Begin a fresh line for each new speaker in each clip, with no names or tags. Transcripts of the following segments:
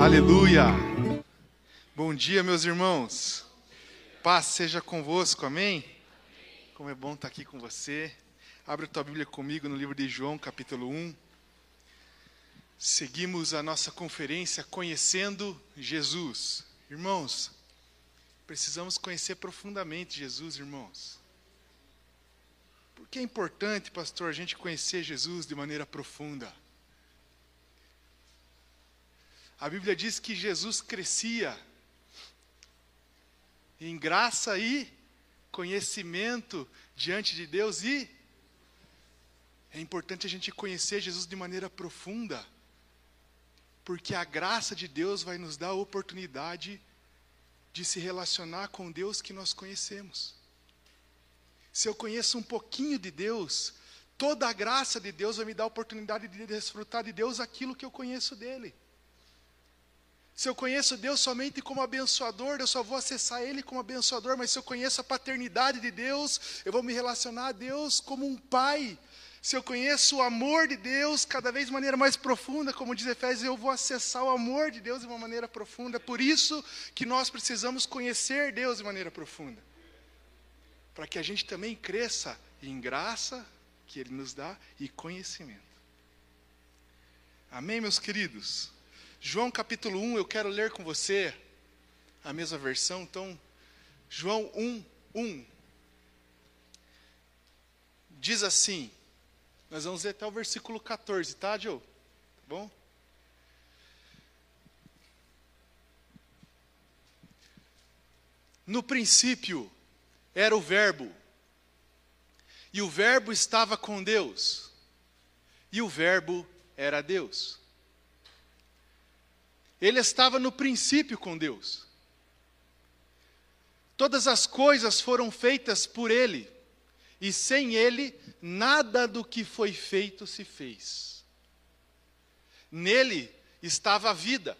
Aleluia! Bom dia, meus irmãos. Paz seja convosco, amém? Como é bom estar aqui com você. Abre a tua Bíblia comigo no livro de João, capítulo 1. Seguimos a nossa conferência conhecendo Jesus. Irmãos, precisamos conhecer profundamente Jesus, irmãos. Por que é importante, pastor, a gente conhecer Jesus de maneira profunda? A Bíblia diz que Jesus crescia em graça e conhecimento diante de Deus e é importante a gente conhecer Jesus de maneira profunda, porque a graça de Deus vai nos dar a oportunidade de se relacionar com Deus que nós conhecemos. Se eu conheço um pouquinho de Deus, toda a graça de Deus vai me dar a oportunidade de desfrutar de Deus aquilo que eu conheço dele. Se eu conheço Deus somente como abençoador, eu só vou acessar Ele como abençoador, mas se eu conheço a paternidade de Deus, eu vou me relacionar a Deus como um pai. Se eu conheço o amor de Deus cada vez de maneira mais profunda, como diz Efésios, eu vou acessar o amor de Deus de uma maneira profunda. É por isso que nós precisamos conhecer Deus de maneira profunda. Para que a gente também cresça em graça que Ele nos dá e conhecimento. Amém, meus queridos? João capítulo 1, eu quero ler com você a mesma versão, então, João 1, 1. Diz assim, nós vamos ler até o versículo 14, tá, Joe? Tá bom? No princípio era o Verbo, e o Verbo estava com Deus, e o Verbo era Deus. Ele estava no princípio com Deus. Todas as coisas foram feitas por Ele, e sem Ele, nada do que foi feito se fez. Nele estava a vida,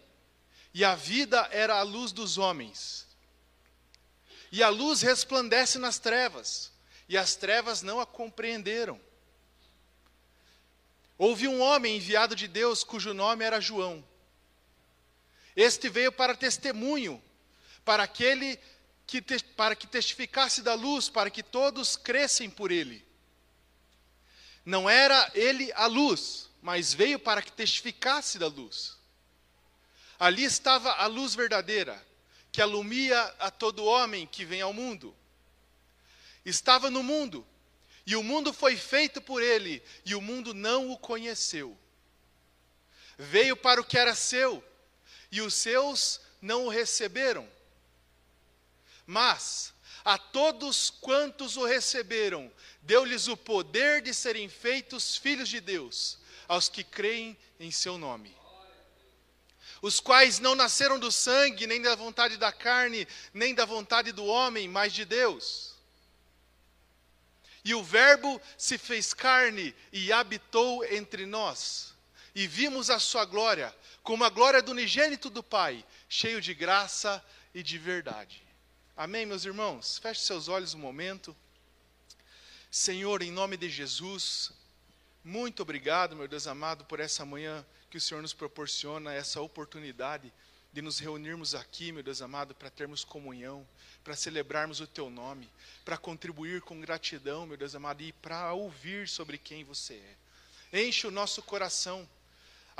e a vida era a luz dos homens. E a luz resplandece nas trevas, e as trevas não a compreenderam. Houve um homem enviado de Deus cujo nome era João. Este veio para testemunho, para aquele que para que testificasse da luz, para que todos crescem por ele. Não era ele a luz, mas veio para que testificasse da luz. Ali estava a luz verdadeira, que alumia a todo homem que vem ao mundo. Estava no mundo, e o mundo foi feito por ele, e o mundo não o conheceu. Veio para o que era seu, e os seus não o receberam. Mas a todos quantos o receberam, deu-lhes o poder de serem feitos filhos de Deus, aos que creem em seu nome. Os quais não nasceram do sangue, nem da vontade da carne, nem da vontade do homem, mas de Deus. E o Verbo se fez carne e habitou entre nós, e vimos a sua glória, como a glória do unigênito do Pai, cheio de graça e de verdade. Amém, meus irmãos? Feche seus olhos um momento. Senhor, em nome de Jesus, muito obrigado, meu Deus amado, por essa manhã que o Senhor nos proporciona, essa oportunidade de nos reunirmos aqui, meu Deus amado, para termos comunhão, para celebrarmos o Teu nome, para contribuir com gratidão, meu Deus amado, e para ouvir sobre quem você é. Enche o nosso coração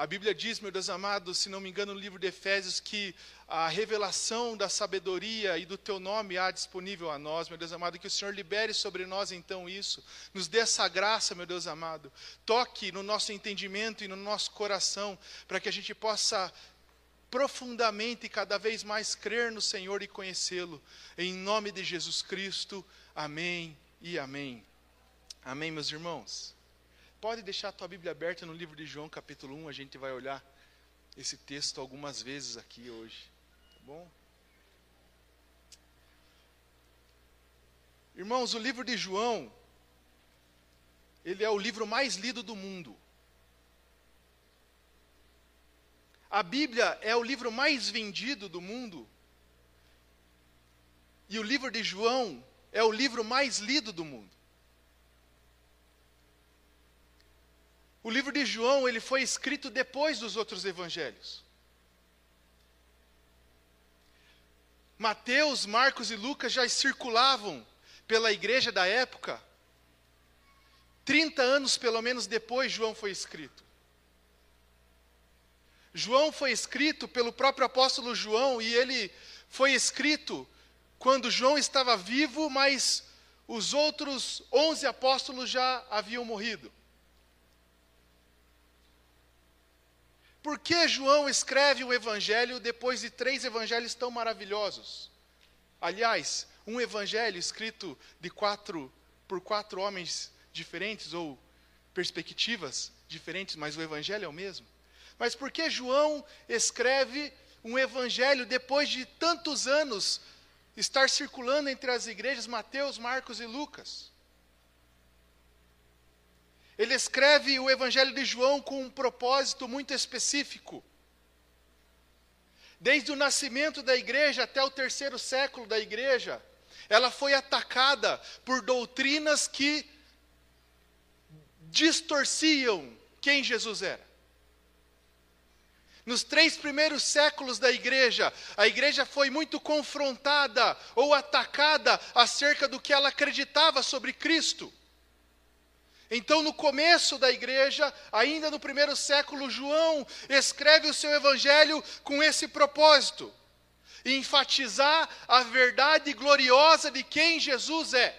a Bíblia diz, meu Deus amado, se não me engano, no livro de Efésios, que a revelação da sabedoria e do teu nome há disponível a nós, meu Deus amado, que o Senhor libere sobre nós então isso, nos dê essa graça, meu Deus amado, toque no nosso entendimento e no nosso coração, para que a gente possa profundamente e cada vez mais crer no Senhor e conhecê-lo, em nome de Jesus Cristo, amém e amém. Amém, meus irmãos. Pode deixar a tua Bíblia aberta no livro de João, capítulo 1, a gente vai olhar esse texto algumas vezes aqui hoje, tá bom? Irmãos, o livro de João, ele é o livro mais lido do mundo. A Bíblia é o livro mais vendido do mundo. E o livro de João é o livro mais lido do mundo. O livro de João ele foi escrito depois dos outros evangelhos. Mateus, Marcos e Lucas já circulavam pela igreja da época. 30 anos pelo menos depois João foi escrito. João foi escrito pelo próprio apóstolo João e ele foi escrito quando João estava vivo, mas os outros 11 apóstolos já haviam morrido. Por que João escreve um evangelho depois de três evangelhos tão maravilhosos? Aliás, um evangelho escrito de quatro por quatro homens diferentes ou perspectivas diferentes, mas o evangelho é o mesmo. Mas por que João escreve um evangelho depois de tantos anos estar circulando entre as igrejas Mateus, Marcos e Lucas? Ele escreve o evangelho de João com um propósito muito específico. Desde o nascimento da igreja até o terceiro século da igreja, ela foi atacada por doutrinas que distorciam quem Jesus era. Nos três primeiros séculos da igreja, a igreja foi muito confrontada ou atacada acerca do que ela acreditava sobre Cristo. Então, no começo da igreja, ainda no primeiro século, João escreve o seu evangelho com esse propósito: enfatizar a verdade gloriosa de quem Jesus é.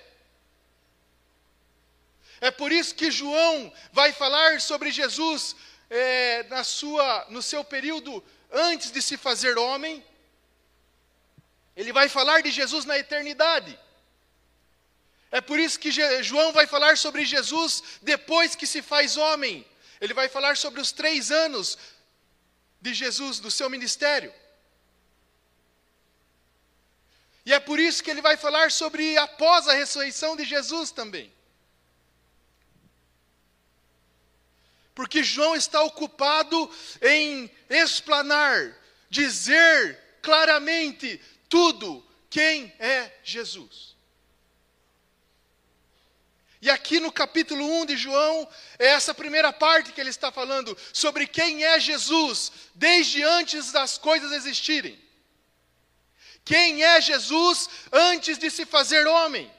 É por isso que João vai falar sobre Jesus é, na sua, no seu período antes de se fazer homem, ele vai falar de Jesus na eternidade. É por isso que João vai falar sobre Jesus depois que se faz homem. Ele vai falar sobre os três anos de Jesus, do seu ministério. E é por isso que ele vai falar sobre após a ressurreição de Jesus também. Porque João está ocupado em explanar, dizer claramente tudo quem é Jesus. E aqui no capítulo 1 de João, é essa primeira parte que ele está falando sobre quem é Jesus, desde antes das coisas existirem. Quem é Jesus antes de se fazer homem?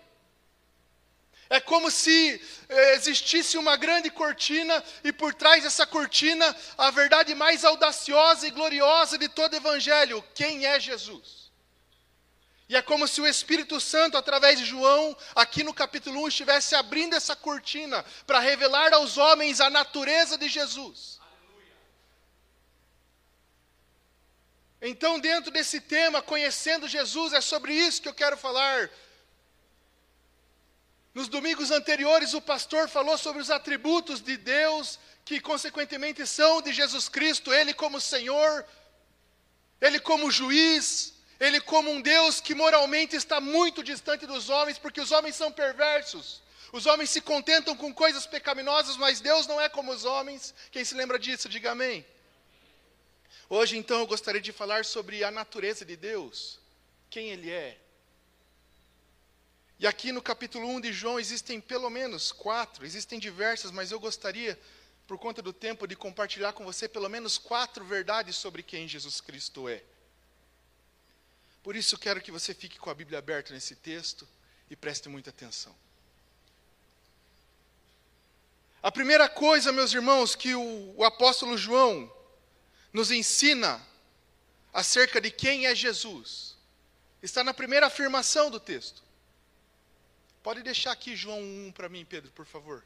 É como se eh, existisse uma grande cortina e por trás dessa cortina a verdade mais audaciosa e gloriosa de todo o evangelho: quem é Jesus? E é como se o Espírito Santo, através de João, aqui no capítulo 1, estivesse abrindo essa cortina para revelar aos homens a natureza de Jesus. Então, dentro desse tema, conhecendo Jesus, é sobre isso que eu quero falar. Nos domingos anteriores, o pastor falou sobre os atributos de Deus, que consequentemente são de Jesus Cristo, Ele como Senhor, Ele como juiz, Ele como um Deus que moralmente está muito distante dos homens, porque os homens são perversos. Os homens se contentam com coisas pecaminosas, mas Deus não é como os homens. Quem se lembra disso, diga amém. Hoje, então, eu gostaria de falar sobre a natureza de Deus, quem Ele é. E aqui no capítulo 1 de João existem pelo menos quatro, existem diversas, mas eu gostaria, por conta do tempo, de compartilhar com você pelo menos quatro verdades sobre quem Jesus Cristo é. Por isso quero que você fique com a Bíblia aberta nesse texto e preste muita atenção. A primeira coisa, meus irmãos, que o, o apóstolo João nos ensina acerca de quem é Jesus, está na primeira afirmação do texto. Pode deixar aqui João 1 para mim, Pedro, por favor.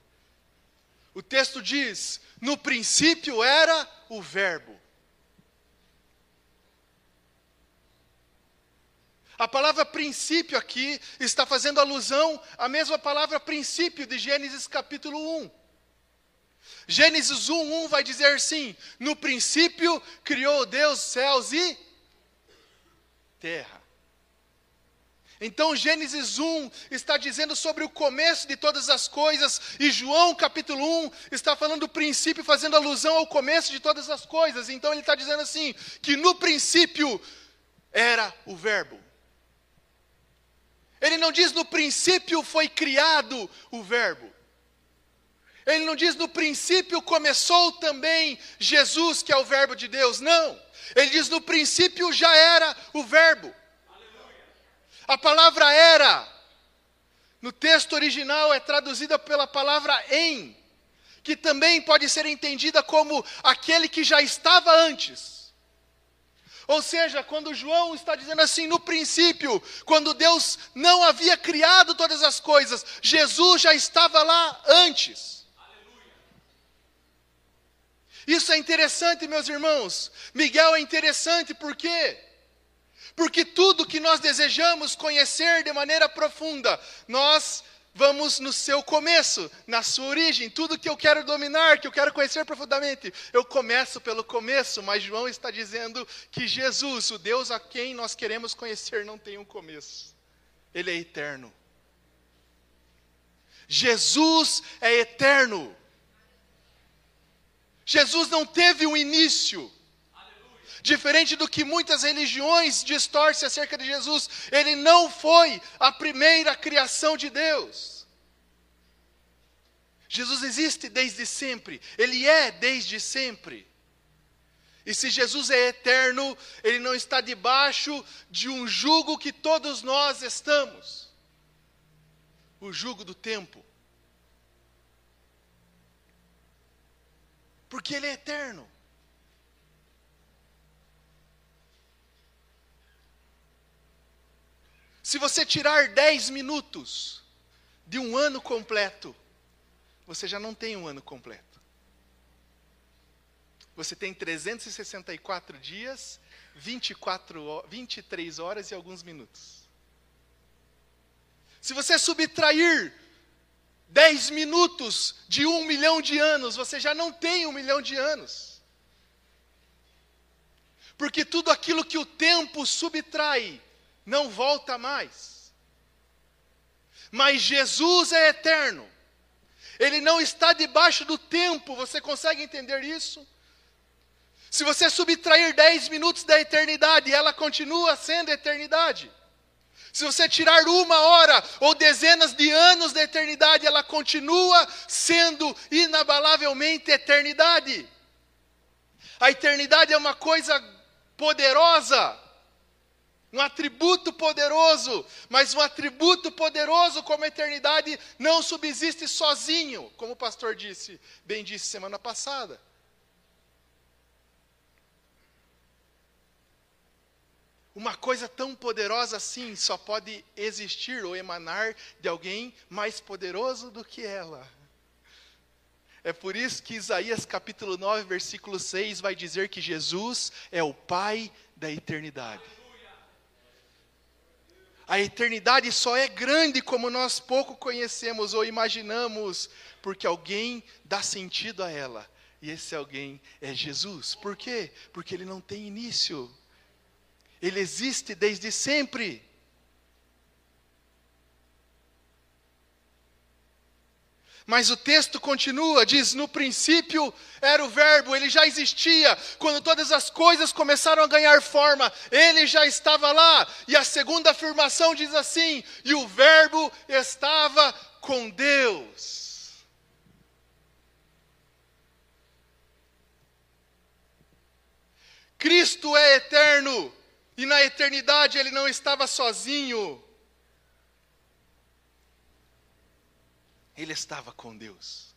O texto diz: No princípio era o Verbo. A palavra princípio aqui está fazendo alusão à mesma palavra princípio de Gênesis capítulo 1. Gênesis 1, 1 vai dizer assim: No princípio criou Deus céus e terra. Então Gênesis 1 está dizendo sobre o começo de todas as coisas, e João capítulo 1 está falando do princípio, fazendo alusão ao começo de todas as coisas. Então ele está dizendo assim: que no princípio era o Verbo. Ele não diz no princípio foi criado o Verbo. Ele não diz no princípio começou também Jesus, que é o Verbo de Deus. Não. Ele diz no princípio já era o Verbo. A palavra era, no texto original, é traduzida pela palavra em, que também pode ser entendida como aquele que já estava antes. Ou seja, quando João está dizendo assim, no princípio, quando Deus não havia criado todas as coisas, Jesus já estava lá antes. Isso é interessante, meus irmãos. Miguel é interessante por quê? Porque tudo que nós desejamos conhecer de maneira profunda, nós vamos no seu começo, na sua origem. Tudo que eu quero dominar, que eu quero conhecer profundamente, eu começo pelo começo, mas João está dizendo que Jesus, o Deus a quem nós queremos conhecer, não tem um começo. Ele é eterno. Jesus é eterno. Jesus não teve um início. Diferente do que muitas religiões distorcem acerca de Jesus, ele não foi a primeira criação de Deus. Jesus existe desde sempre, ele é desde sempre. E se Jesus é eterno, ele não está debaixo de um jugo que todos nós estamos o jugo do tempo. Porque ele é eterno. Se você tirar 10 minutos de um ano completo, você já não tem um ano completo. Você tem 364 dias, 24, 23 horas e alguns minutos. Se você subtrair 10 minutos de um milhão de anos, você já não tem um milhão de anos. Porque tudo aquilo que o tempo subtrai não volta mais. Mas Jesus é eterno. Ele não está debaixo do tempo, você consegue entender isso? Se você subtrair 10 minutos da eternidade, ela continua sendo eternidade. Se você tirar uma hora ou dezenas de anos da eternidade, ela continua sendo inabalavelmente eternidade. A eternidade é uma coisa poderosa um atributo poderoso, mas um atributo poderoso como a eternidade não subsiste sozinho, como o pastor disse, bem disse semana passada. Uma coisa tão poderosa assim só pode existir ou emanar de alguém mais poderoso do que ela. É por isso que Isaías capítulo 9, versículo 6 vai dizer que Jesus é o Pai da eternidade. A eternidade só é grande como nós pouco conhecemos ou imaginamos, porque alguém dá sentido a ela. E esse alguém é Jesus. Por quê? Porque ele não tem início. Ele existe desde sempre. Mas o texto continua, diz: no princípio era o Verbo, ele já existia. Quando todas as coisas começaram a ganhar forma, ele já estava lá. E a segunda afirmação diz assim: e o Verbo estava com Deus. Cristo é eterno, e na eternidade ele não estava sozinho. Ele estava com Deus.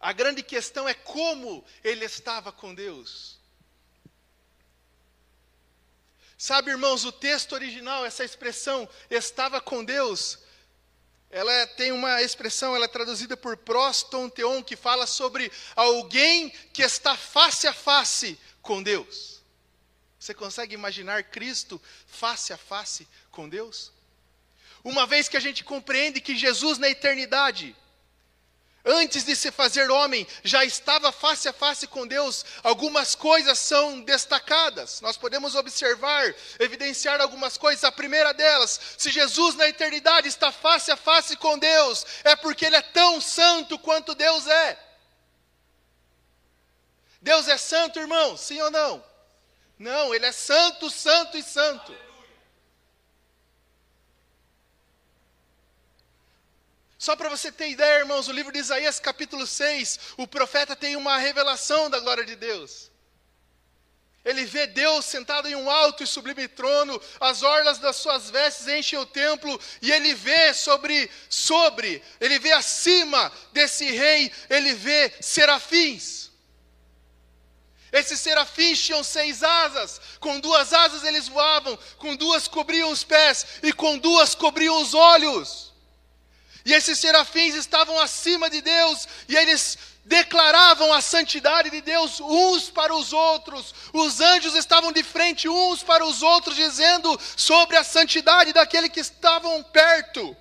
A grande questão é como ele estava com Deus. Sabe, irmãos, o texto original, essa expressão estava com Deus, ela é, tem uma expressão, ela é traduzida por proston teon, que fala sobre alguém que está face a face com Deus. Você consegue imaginar Cristo face a face com Deus? Uma vez que a gente compreende que Jesus na eternidade, antes de se fazer homem, já estava face a face com Deus, algumas coisas são destacadas. Nós podemos observar, evidenciar algumas coisas. A primeira delas, se Jesus na eternidade está face a face com Deus, é porque ele é tão santo quanto Deus é. Deus é santo, irmão? Sim ou não? Não, ele é santo, santo e santo. Só para você ter ideia, irmãos, o livro de Isaías, capítulo 6, o profeta tem uma revelação da glória de Deus. Ele vê Deus sentado em um alto e sublime trono, as orlas das suas vestes enchem o templo, e ele vê sobre, sobre, ele vê acima desse rei, ele vê serafins. Esses serafins tinham seis asas, com duas asas eles voavam, com duas cobriam os pés e com duas cobriam os olhos. E esses serafins estavam acima de Deus, e eles declaravam a santidade de Deus uns para os outros. Os anjos estavam de frente uns para os outros, dizendo sobre a santidade daquele que estavam perto.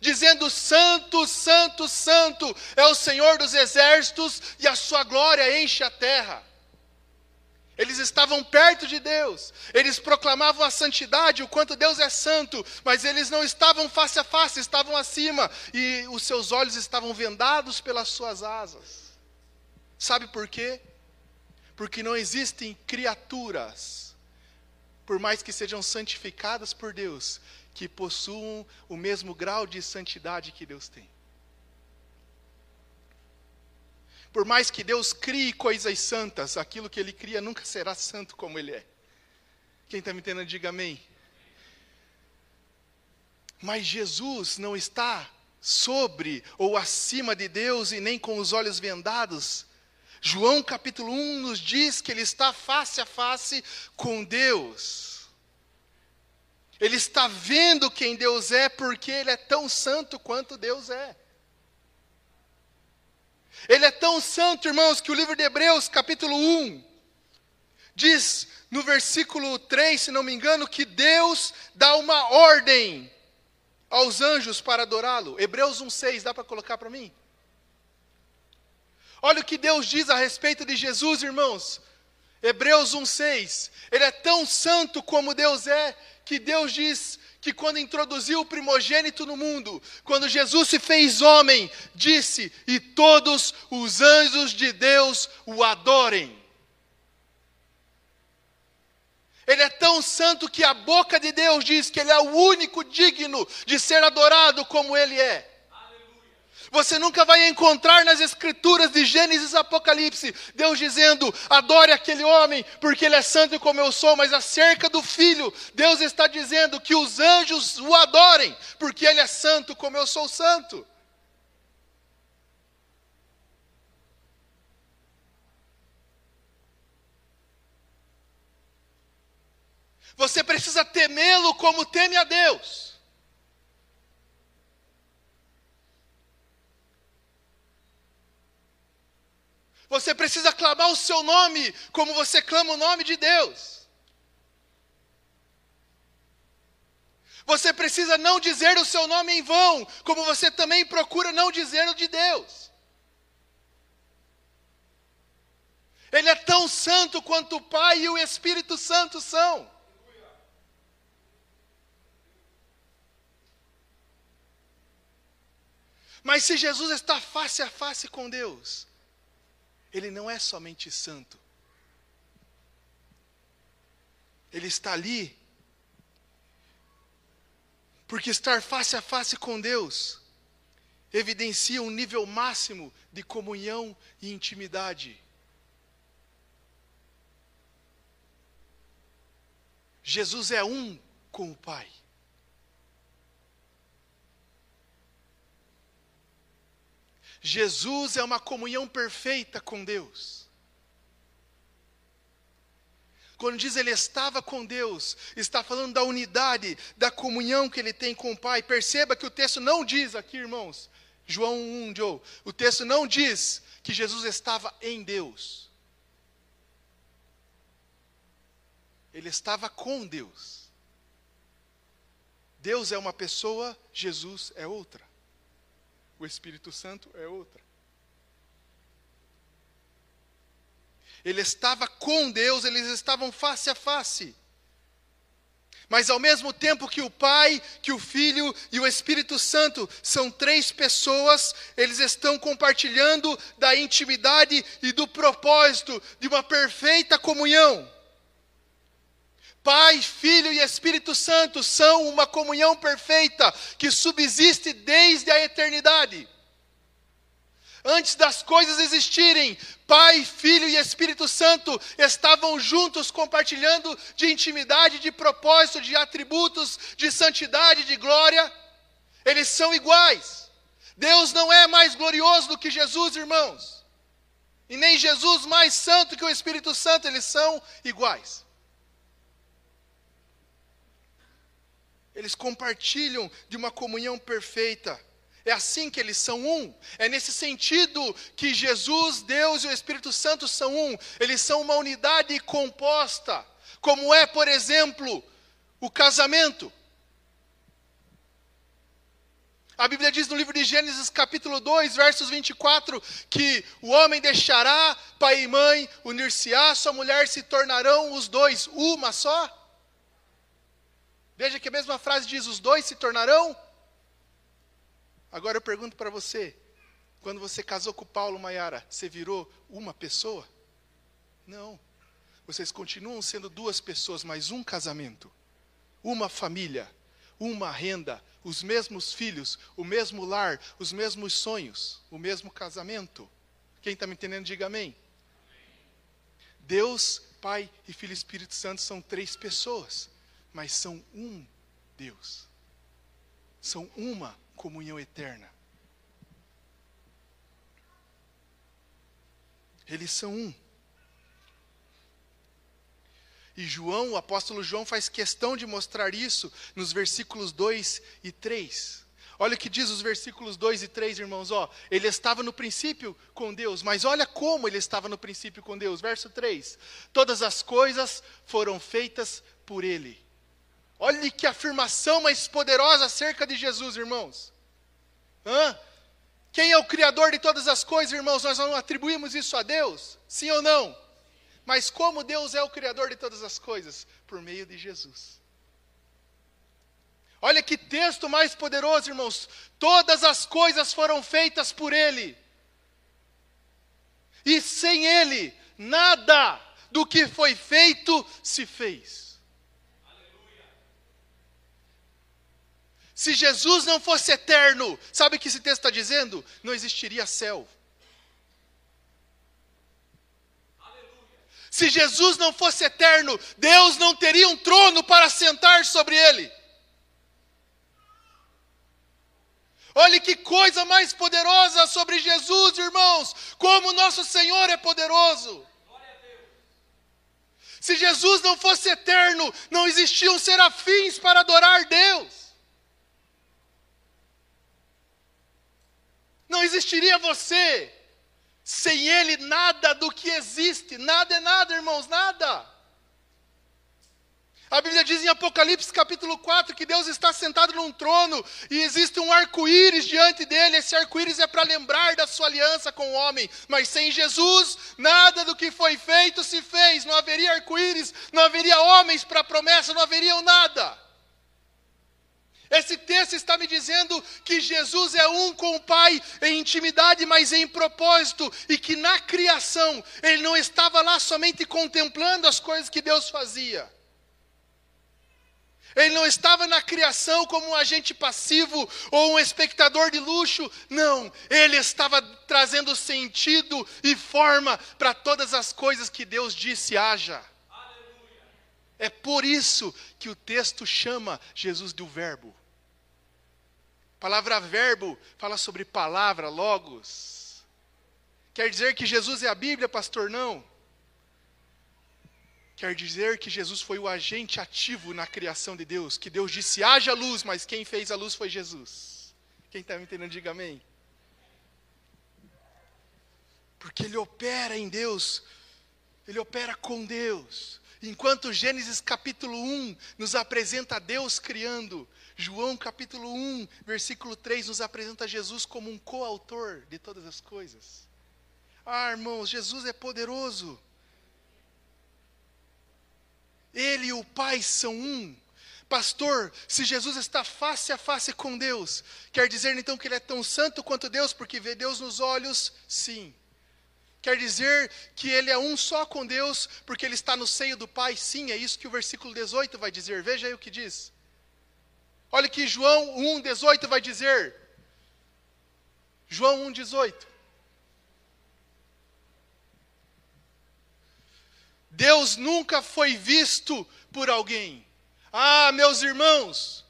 Dizendo: Santo, Santo, Santo é o Senhor dos exércitos, e a sua glória enche a terra. Eles estavam perto de Deus, eles proclamavam a santidade, o quanto Deus é santo, mas eles não estavam face a face, estavam acima, e os seus olhos estavam vendados pelas suas asas. Sabe por quê? Porque não existem criaturas, por mais que sejam santificadas por Deus, que possuam o mesmo grau de santidade que Deus tem. Por mais que Deus crie coisas santas, aquilo que Ele cria nunca será santo como Ele é. Quem está me entendendo, diga amém. Mas Jesus não está sobre ou acima de Deus e nem com os olhos vendados. João capítulo 1 nos diz que ele está face a face com Deus. Ele está vendo quem Deus é porque ele é tão santo quanto Deus é. Ele é tão santo, irmãos, que o livro de Hebreus, capítulo 1, diz no versículo 3, se não me engano, que Deus dá uma ordem aos anjos para adorá-lo. Hebreus 1,6, dá para colocar para mim? Olha o que Deus diz a respeito de Jesus, irmãos. Hebreus 1,6. Ele é tão santo como Deus é, que Deus diz que quando introduziu o primogênito no mundo, quando Jesus se fez homem, disse: E todos os anjos de Deus o adorem. Ele é tão santo que a boca de Deus diz que ele é o único digno de ser adorado como ele é. Você nunca vai encontrar nas escrituras de Gênesis e Apocalipse Deus dizendo: adore aquele homem, porque ele é santo como eu sou, mas acerca do filho, Deus está dizendo que os anjos o adorem, porque ele é santo como eu sou santo. Você precisa temê-lo como teme a Deus. Você precisa clamar o seu nome como você clama o nome de Deus. Você precisa não dizer o seu nome em vão, como você também procura não dizer o de Deus. Ele é tão santo quanto o Pai e o Espírito Santo são. Mas se Jesus está face a face com Deus, ele não é somente santo. Ele está ali porque estar face a face com Deus evidencia um nível máximo de comunhão e intimidade. Jesus é um com o Pai. Jesus é uma comunhão perfeita com Deus. Quando diz ele estava com Deus, está falando da unidade, da comunhão que ele tem com o Pai. Perceba que o texto não diz aqui, irmãos, João 1, Joe, o texto não diz que Jesus estava em Deus. Ele estava com Deus. Deus é uma pessoa, Jesus é outra. O Espírito Santo é outra. Ele estava com Deus, eles estavam face a face. Mas ao mesmo tempo que o Pai, que o Filho e o Espírito Santo são três pessoas, eles estão compartilhando da intimidade e do propósito de uma perfeita comunhão. Pai, Filho e Espírito Santo são uma comunhão perfeita que subsiste desde a eternidade. Antes das coisas existirem, Pai, Filho e Espírito Santo estavam juntos compartilhando de intimidade, de propósito, de atributos, de santidade, de glória. Eles são iguais. Deus não é mais glorioso do que Jesus, irmãos. E nem Jesus mais santo que o Espírito Santo, eles são iguais. Eles compartilham de uma comunhão perfeita. É assim que eles são um. É nesse sentido que Jesus, Deus e o Espírito Santo são um. Eles são uma unidade composta, como é, por exemplo, o casamento. A Bíblia diz no livro de Gênesis, capítulo 2, versos 24, que o homem deixará pai e mãe, unir-se-á, sua mulher se tornarão os dois uma só. Veja que a mesma frase diz: os dois se tornarão Agora eu pergunto para você: quando você casou com Paulo Maiara, você virou uma pessoa? Não. Vocês continuam sendo duas pessoas, mas um casamento, uma família, uma renda, os mesmos filhos, o mesmo lar, os mesmos sonhos, o mesmo casamento. Quem está me entendendo, diga amém. Deus, Pai e Filho Espírito Santo são três pessoas, mas são um Deus. São uma comunhão eterna. Eles são um. E João, o apóstolo João, faz questão de mostrar isso nos versículos 2 e 3. Olha o que diz os versículos 2 e 3, irmãos. Ó, ele estava no princípio com Deus, mas olha como ele estava no princípio com Deus. Verso 3: Todas as coisas foram feitas por ele. Olhe que afirmação mais poderosa acerca de Jesus, irmãos. Hã? Quem é o Criador de todas as coisas, irmãos? Nós não atribuímos isso a Deus? Sim ou não? Mas como Deus é o Criador de todas as coisas? Por meio de Jesus. Olha que texto mais poderoso, irmãos. Todas as coisas foram feitas por Ele. E sem Ele, nada do que foi feito se fez. Se Jesus não fosse eterno, sabe o que esse texto está dizendo? Não existiria céu. Se Jesus não fosse eterno, Deus não teria um trono para sentar sobre ele. Olhe que coisa mais poderosa sobre Jesus, irmãos, como nosso Senhor é poderoso. Se Jesus não fosse eterno, não existiam serafins para adorar Deus. Não existiria você. Sem Ele, nada do que existe, nada é nada, irmãos, nada. A Bíblia diz em Apocalipse capítulo 4 que Deus está sentado num trono e existe um arco-íris diante dele. Esse arco-íris é para lembrar da sua aliança com o homem. Mas sem Jesus, nada do que foi feito se fez. Não haveria arco-íris, não haveria homens para a promessa, não haveria nada. Esse texto está me dizendo que Jesus é um com o Pai em intimidade, mas em propósito, e que na criação ele não estava lá somente contemplando as coisas que Deus fazia. Ele não estava na criação como um agente passivo ou um espectador de luxo. Não, ele estava trazendo sentido e forma para todas as coisas que Deus disse haja. É por isso que o texto chama Jesus do Verbo palavra verbo fala sobre palavra, logos. Quer dizer que Jesus é a Bíblia, pastor? Não. Quer dizer que Jesus foi o agente ativo na criação de Deus, que Deus disse haja luz, mas quem fez a luz foi Jesus. Quem está me entendendo, diga amém. Porque Ele opera em Deus, Ele opera com Deus. Enquanto Gênesis capítulo 1 nos apresenta Deus criando, João capítulo 1, versículo 3 nos apresenta Jesus como um coautor de todas as coisas. Ah, irmãos, Jesus é poderoso. Ele e o Pai são um. Pastor, se Jesus está face a face com Deus, quer dizer então que ele é tão santo quanto Deus, porque vê Deus nos olhos? Sim. Quer dizer que ele é um só com Deus, porque ele está no seio do Pai? Sim, é isso que o versículo 18 vai dizer. Veja aí o que diz. Olha que João 1,18 vai dizer. João 1,18. Deus nunca foi visto por alguém. Ah, meus irmãos,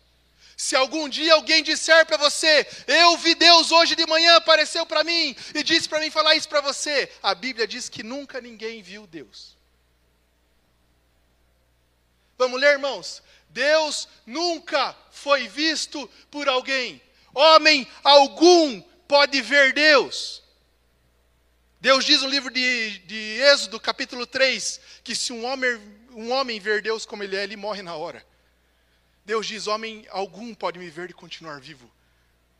se algum dia alguém disser para você, eu vi Deus hoje de manhã, apareceu para mim e disse para mim falar isso para você, a Bíblia diz que nunca ninguém viu Deus. Vamos ler, irmãos? Deus nunca foi visto por alguém. Homem algum pode ver Deus. Deus diz no livro de, de Êxodo, capítulo 3, que se um homem, um homem ver Deus como ele é, ele morre na hora. Deus diz: Homem algum pode me ver e continuar vivo.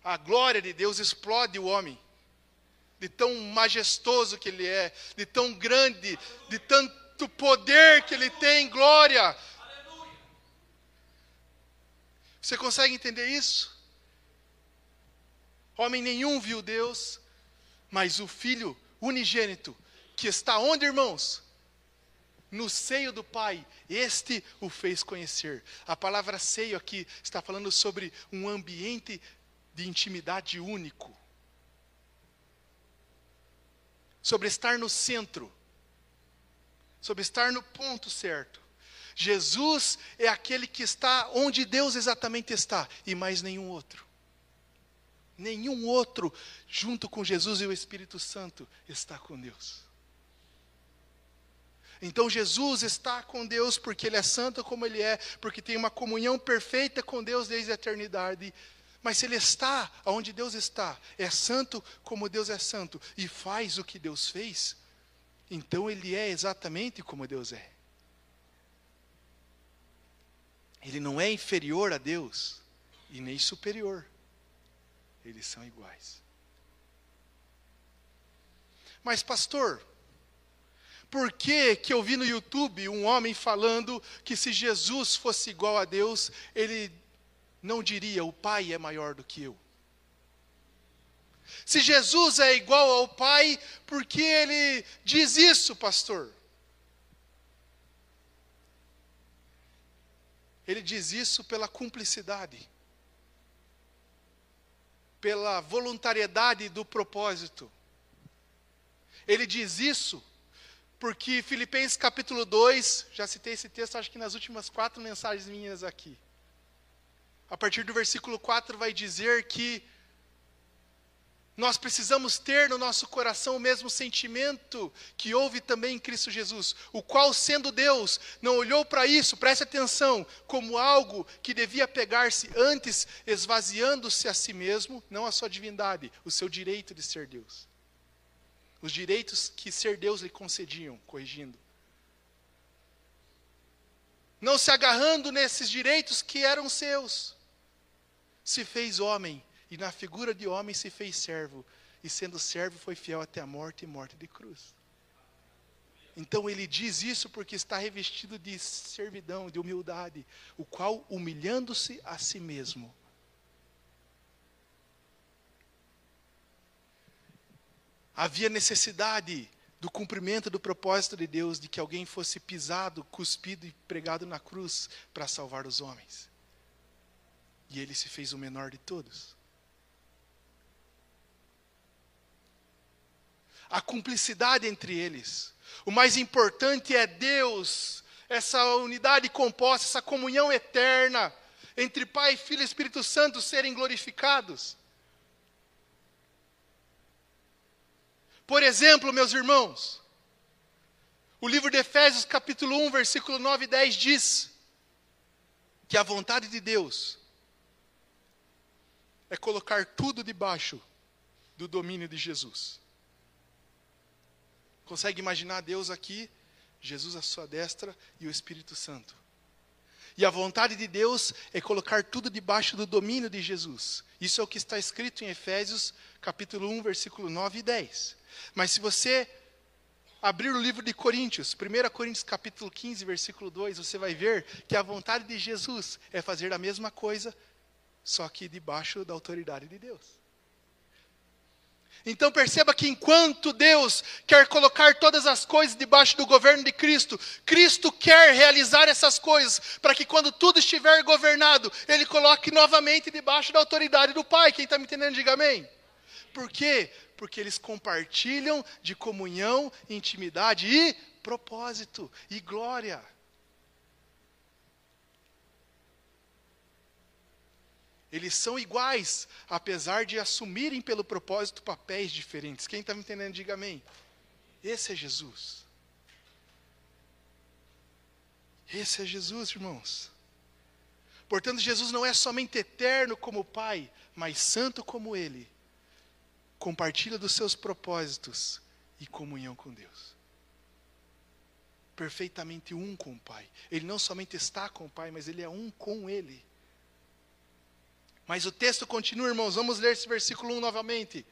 A glória de Deus explode o homem, de tão majestoso que ele é, de tão grande, de tanto poder que ele tem, glória. Você consegue entender isso? Homem nenhum viu Deus, mas o Filho unigênito, que está onde, irmãos? No seio do Pai, este o fez conhecer. A palavra seio aqui está falando sobre um ambiente de intimidade único. Sobre estar no centro. Sobre estar no ponto certo. Jesus é aquele que está onde Deus exatamente está e mais nenhum outro. Nenhum outro, junto com Jesus e o Espírito Santo, está com Deus. Então Jesus está com Deus porque Ele é santo como Ele é, porque tem uma comunhão perfeita com Deus desde a eternidade. Mas se Ele está onde Deus está, é santo como Deus é santo e faz o que Deus fez, então Ele é exatamente como Deus é. Ele não é inferior a Deus e nem superior. Eles são iguais. Mas, pastor, por que, que eu vi no YouTube um homem falando que se Jesus fosse igual a Deus, ele não diria: o Pai é maior do que eu? Se Jesus é igual ao Pai, por que ele diz isso, pastor? Ele diz isso pela cumplicidade, pela voluntariedade do propósito. Ele diz isso porque Filipenses capítulo 2, já citei esse texto, acho que nas últimas quatro mensagens minhas aqui. A partir do versículo 4 vai dizer que nós precisamos ter no nosso coração o mesmo sentimento que houve também em Cristo Jesus, o qual, sendo Deus, não olhou para isso, preste atenção, como algo que devia pegar-se antes, esvaziando-se a si mesmo, não a sua divindade, o seu direito de ser Deus os direitos que ser Deus lhe concediam, corrigindo. Não se agarrando nesses direitos que eram seus, se fez homem, e na figura de homem se fez servo, e sendo servo foi fiel até a morte e morte de cruz. Então ele diz isso porque está revestido de servidão, de humildade, o qual, humilhando-se a si mesmo, havia necessidade do cumprimento do propósito de Deus de que alguém fosse pisado, cuspido e pregado na cruz para salvar os homens. E ele se fez o menor de todos. A cumplicidade entre eles. O mais importante é Deus, essa unidade composta, essa comunhão eterna entre Pai, Filho e Espírito Santo serem glorificados. Por exemplo, meus irmãos, o livro de Efésios, capítulo 1, versículo 9 e 10 diz que a vontade de Deus é colocar tudo debaixo do domínio de Jesus. Consegue imaginar Deus aqui, Jesus à sua destra e o Espírito Santo? E a vontade de Deus é colocar tudo debaixo do domínio de Jesus. Isso é o que está escrito em Efésios, capítulo 1, versículo 9 e 10. Mas se você abrir o livro de Coríntios, 1 Coríntios capítulo 15, versículo 2, você vai ver que a vontade de Jesus é fazer a mesma coisa, só que debaixo da autoridade de Deus. Então perceba que enquanto Deus quer colocar todas as coisas debaixo do governo de Cristo, Cristo quer realizar essas coisas para que quando tudo estiver governado, Ele coloque novamente debaixo da autoridade do Pai. Quem está me entendendo, diga amém. Por quê? Porque eles compartilham de comunhão, intimidade e propósito e glória. Eles são iguais, apesar de assumirem pelo propósito papéis diferentes. Quem está me entendendo, diga amém. Esse é Jesus. Esse é Jesus, irmãos. Portanto, Jesus não é somente eterno como Pai, mas santo como Ele. Compartilha dos seus propósitos e comunhão com Deus. Perfeitamente um com o Pai. Ele não somente está com o Pai, mas ele é um com Ele. Mas o texto continua, irmãos, vamos ler esse versículo 1 novamente.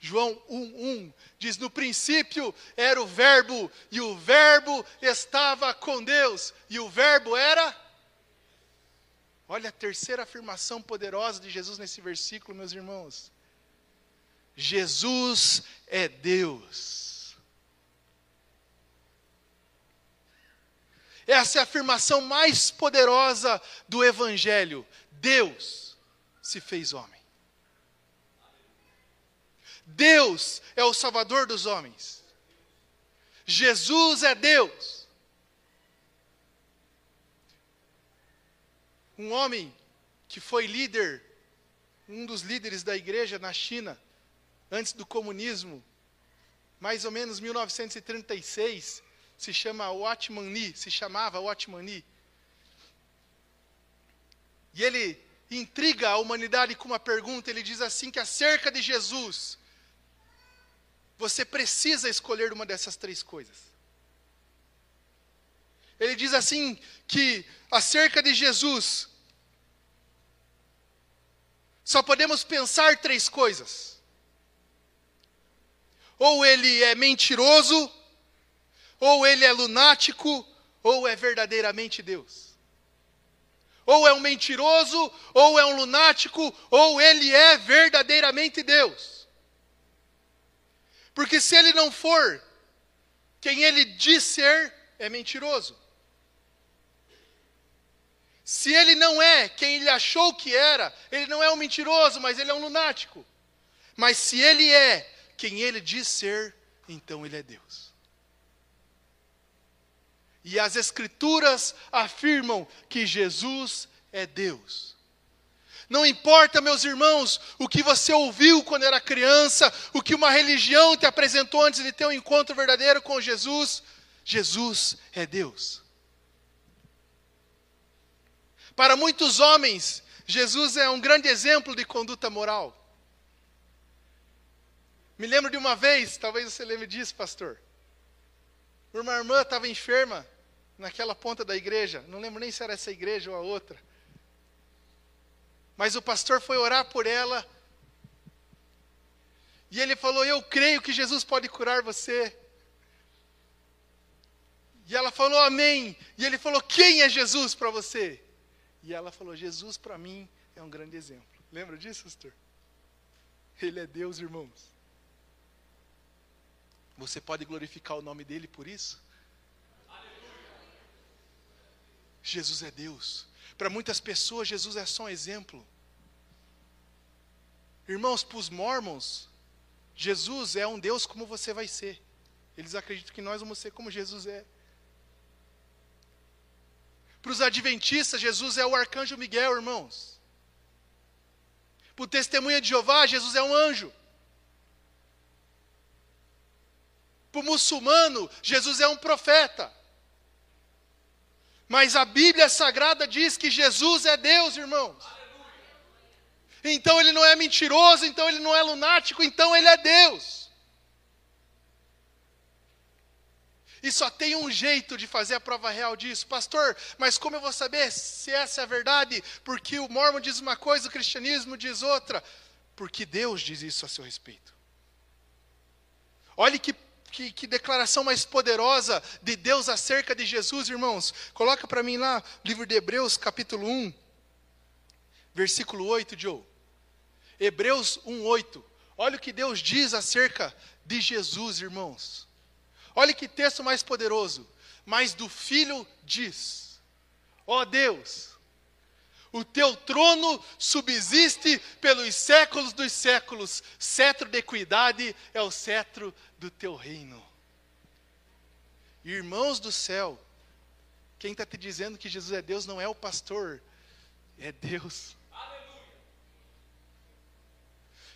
João 1:1 diz: No princípio era o Verbo, e o Verbo estava com Deus, e o Verbo era. Olha a terceira afirmação poderosa de Jesus nesse versículo, meus irmãos. Jesus é Deus. Essa é a afirmação mais poderosa do Evangelho. Deus se fez homem. Deus é o Salvador dos homens. Jesus é Deus. Um homem que foi líder, um dos líderes da igreja na China, antes do comunismo, mais ou menos 1936, se chama Watchman Nee, se chamava Watchman Nee. E ele intriga a humanidade com uma pergunta. Ele diz assim: que acerca de Jesus, você precisa escolher uma dessas três coisas. Ele diz assim: que acerca de Jesus, só podemos pensar três coisas. Ou ele é mentiroso, ou ele é lunático, ou é verdadeiramente Deus ou é um mentiroso, ou é um lunático, ou ele é verdadeiramente Deus. Porque se ele não for quem ele diz ser, é mentiroso. Se ele não é quem ele achou que era, ele não é um mentiroso, mas ele é um lunático. Mas se ele é quem ele diz ser, então ele é Deus. E as Escrituras afirmam que Jesus é Deus. Não importa, meus irmãos, o que você ouviu quando era criança, o que uma religião te apresentou antes de ter um encontro verdadeiro com Jesus, Jesus é Deus. Para muitos homens, Jesus é um grande exemplo de conduta moral. Me lembro de uma vez, talvez você lembre disso, pastor. Uma irmã estava enferma naquela ponta da igreja, não lembro nem se era essa igreja ou a outra. Mas o pastor foi orar por ela. E ele falou: Eu creio que Jesus pode curar você. E ela falou: Amém. E ele falou: Quem é Jesus para você? E ela falou: Jesus para mim é um grande exemplo. Lembra disso, pastor? Ele é Deus, irmãos. Você pode glorificar o nome dele por isso? Jesus é Deus. Para muitas pessoas, Jesus é só um exemplo. Irmãos, para os mormons, Jesus é um Deus como você vai ser. Eles acreditam que nós vamos ser como Jesus é. Para os adventistas, Jesus é o arcanjo Miguel, irmãos. Para o testemunha de Jeová, Jesus é um anjo. Para o muçulmano, Jesus é um profeta. Mas a Bíblia Sagrada diz que Jesus é Deus, irmãos. Então ele não é mentiroso, então ele não é lunático, então ele é Deus. E só tem um jeito de fazer a prova real disso, pastor. Mas como eu vou saber se essa é a verdade? Porque o mormon diz uma coisa, o cristianismo diz outra. Porque Deus diz isso a seu respeito. Olhe que que, que, declaração mais poderosa de Deus acerca de Jesus, irmãos. Coloca para mim lá, livro de Hebreus, capítulo 1, versículo 8, Joe. Hebreus 1, 8. Olha o que Deus diz acerca de Jesus, irmãos. Olha que texto mais poderoso. Mas do Filho diz: Ó oh Deus, o teu trono subsiste pelos séculos dos séculos, cetro de equidade é o cetro do teu reino. Irmãos do céu, quem está te dizendo que Jesus é Deus não é o pastor, é Deus.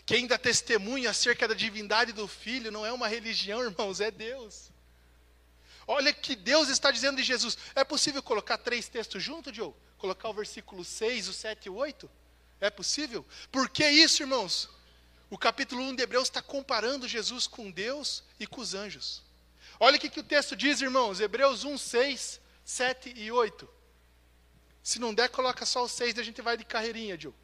Quem dá testemunho acerca da divindade do Filho não é uma religião, irmãos, é Deus. Olha que Deus está dizendo de Jesus. É possível colocar três textos juntos, Joe? Colocar o versículo 6, o 7 e o 8? É possível? Por que isso, irmãos? O capítulo 1 de Hebreus está comparando Jesus com Deus e com os anjos. Olha o que, que o texto diz, irmãos. Hebreus 1, 6, 7 e 8. Se não der, coloca só o 6 e a gente vai de carreirinha, Joe.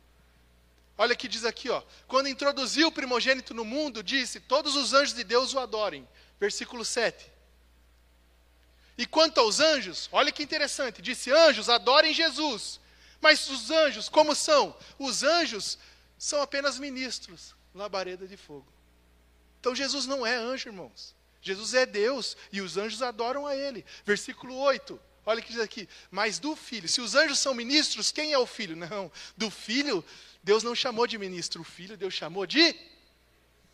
Olha que diz aqui, ó. Quando introduziu o primogênito no mundo, disse: Todos os anjos de Deus o adorem. Versículo 7. E quanto aos anjos, olha que interessante: disse: Anjos, adorem Jesus. Mas os anjos, como são? Os anjos são apenas ministros, labareda de fogo. Então Jesus não é anjo, irmãos. Jesus é Deus e os anjos adoram a Ele. Versículo 8. Olha o que diz aqui. Mas do filho, se os anjos são ministros, quem é o filho? Não, do filho Deus não chamou de ministro, o filho Deus chamou de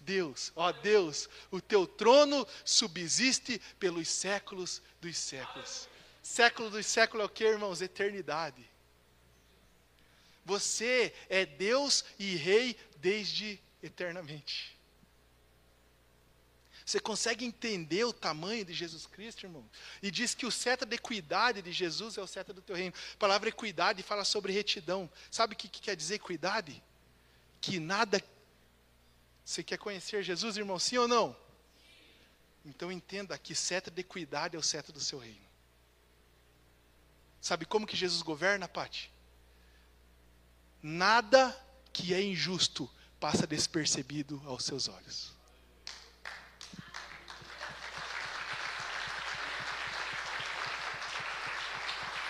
Deus. Ó Deus, o teu trono subsiste pelos séculos dos séculos. Século dos séculos é o que, irmãos? Eternidade. Você é Deus e Rei desde eternamente. Você consegue entender o tamanho de Jesus Cristo, irmão? E diz que o cetro de equidade de Jesus é o cetro do teu reino. A palavra equidade fala sobre retidão. Sabe o que, que quer dizer equidade? Que nada. Você quer conhecer Jesus, irmão? Sim ou não? Então entenda que cetro de equidade é o cetro do seu reino. Sabe como que Jesus governa, Pati? Nada que é injusto passa despercebido aos seus olhos.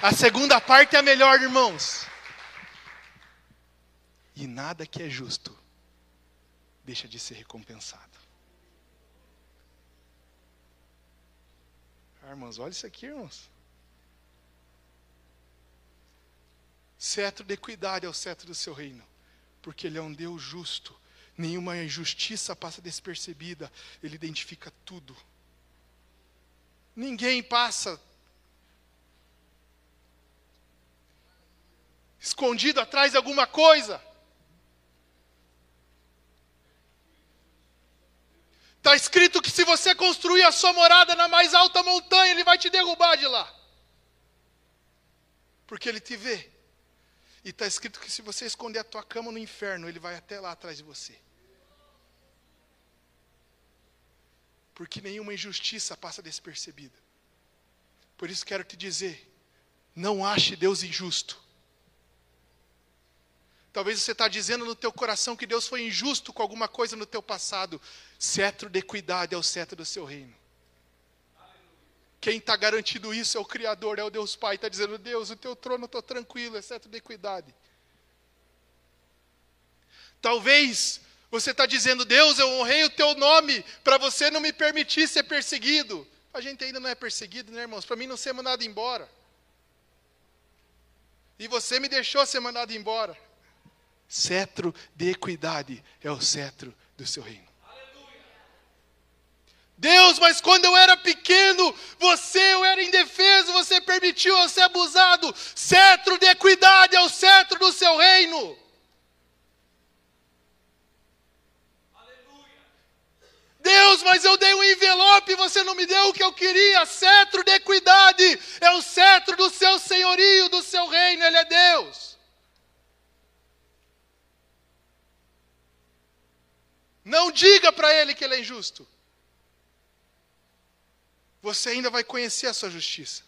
A segunda parte é a melhor, irmãos. E nada que é justo deixa de ser recompensado. Ah, irmãos, olha isso aqui, irmãos. Cetro de equidade é o cetro do seu reino, porque ele é um Deus justo. Nenhuma injustiça passa despercebida, ele identifica tudo. Ninguém passa escondido atrás de alguma coisa. Está escrito que se você construir a sua morada na mais alta montanha, ele vai te derrubar de lá. Porque ele te vê. E está escrito que se você esconder a tua cama no inferno, ele vai até lá atrás de você. Porque nenhuma injustiça passa despercebida. Por isso quero te dizer: não ache Deus injusto. Talvez você está dizendo no teu coração que Deus foi injusto com alguma coisa no teu passado. Cetro de equidade é o cetro do seu reino. Quem está garantido isso é o Criador, é o Deus Pai. Está dizendo, Deus, o teu trono estou tranquilo, é cetro de equidade. Talvez você está dizendo, Deus, eu honrei o teu nome para você não me permitir ser perseguido. A gente ainda não é perseguido, né, irmãos? Para mim não ser mandado embora. E você me deixou ser mandado embora. Cetro de equidade é o cetro do seu reino. Deus, mas quando eu era pequeno, você, eu era indefeso, você permitiu eu ser abusado. Cetro de equidade é o cetro do seu reino. Deus, mas eu dei um envelope e você não me deu o que eu queria. Cetro de equidade é o cetro do seu senhorio, do seu reino, Ele é Deus. Não diga para ele que ele é injusto. Você ainda vai conhecer a sua justiça.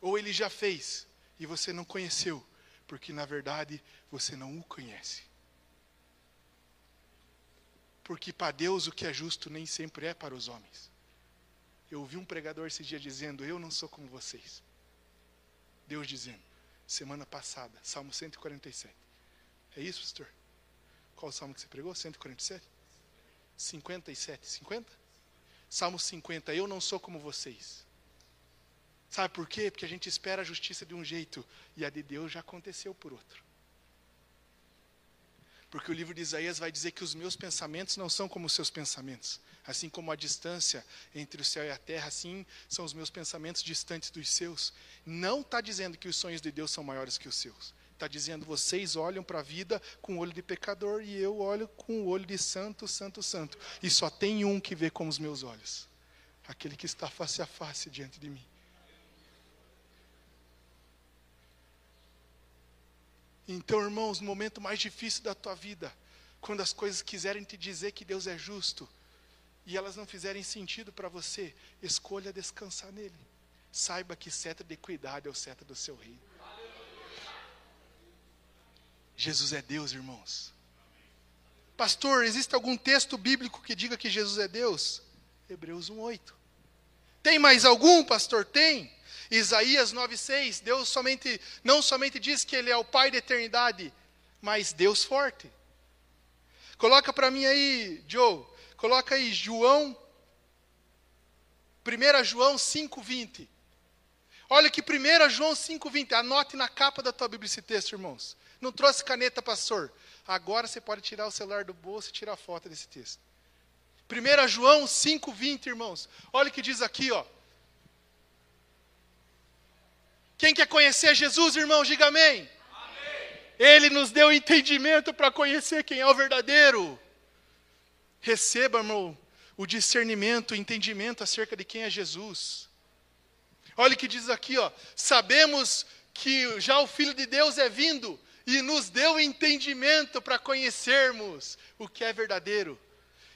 Ou ele já fez e você não conheceu, porque na verdade você não o conhece. Porque para Deus o que é justo nem sempre é para os homens. Eu ouvi um pregador esse dia dizendo: Eu não sou como vocês. Deus dizendo, semana passada, Salmo 147. É isso, pastor? Qual o salmo que você pregou? 147? 57, 50? Salmo 50, eu não sou como vocês. Sabe por quê? Porque a gente espera a justiça de um jeito e a de Deus já aconteceu por outro. Porque o livro de Isaías vai dizer que os meus pensamentos não são como os seus pensamentos. Assim como a distância entre o céu e a terra, assim são os meus pensamentos distantes dos seus. Não está dizendo que os sonhos de Deus são maiores que os seus. Está dizendo, vocês olham para a vida com o olho de pecador e eu olho com o olho de santo, santo, santo. E só tem um que vê com os meus olhos. Aquele que está face a face diante de mim. Então, irmãos, no momento mais difícil da tua vida, quando as coisas quiserem te dizer que Deus é justo e elas não fizerem sentido para você, escolha descansar nele. Saiba que seta de cuidado é o seta do seu reino. Jesus é Deus, irmãos. Pastor, existe algum texto bíblico que diga que Jesus é Deus? Hebreus 1:8. Tem mais algum, pastor? Tem. Isaías 9:6, Deus somente não somente diz que ele é o pai da eternidade, mas Deus forte. Coloca para mim aí, Joe. Coloca aí João 1 João 5:20. Olha que 1 João 5:20, anote na capa da tua Bíblia esse texto, irmãos. Não trouxe caneta, pastor? Agora você pode tirar o celular do bolso e tirar foto desse texto. 1 João 5,20, irmãos. Olha o que diz aqui, ó. Quem quer conhecer Jesus, irmão, diga amém. amém. Ele nos deu entendimento para conhecer quem é o verdadeiro. Receba, irmão, o discernimento, o entendimento acerca de quem é Jesus. Olha o que diz aqui, ó. Sabemos que já o Filho de Deus é vindo e nos deu entendimento para conhecermos o que é verdadeiro.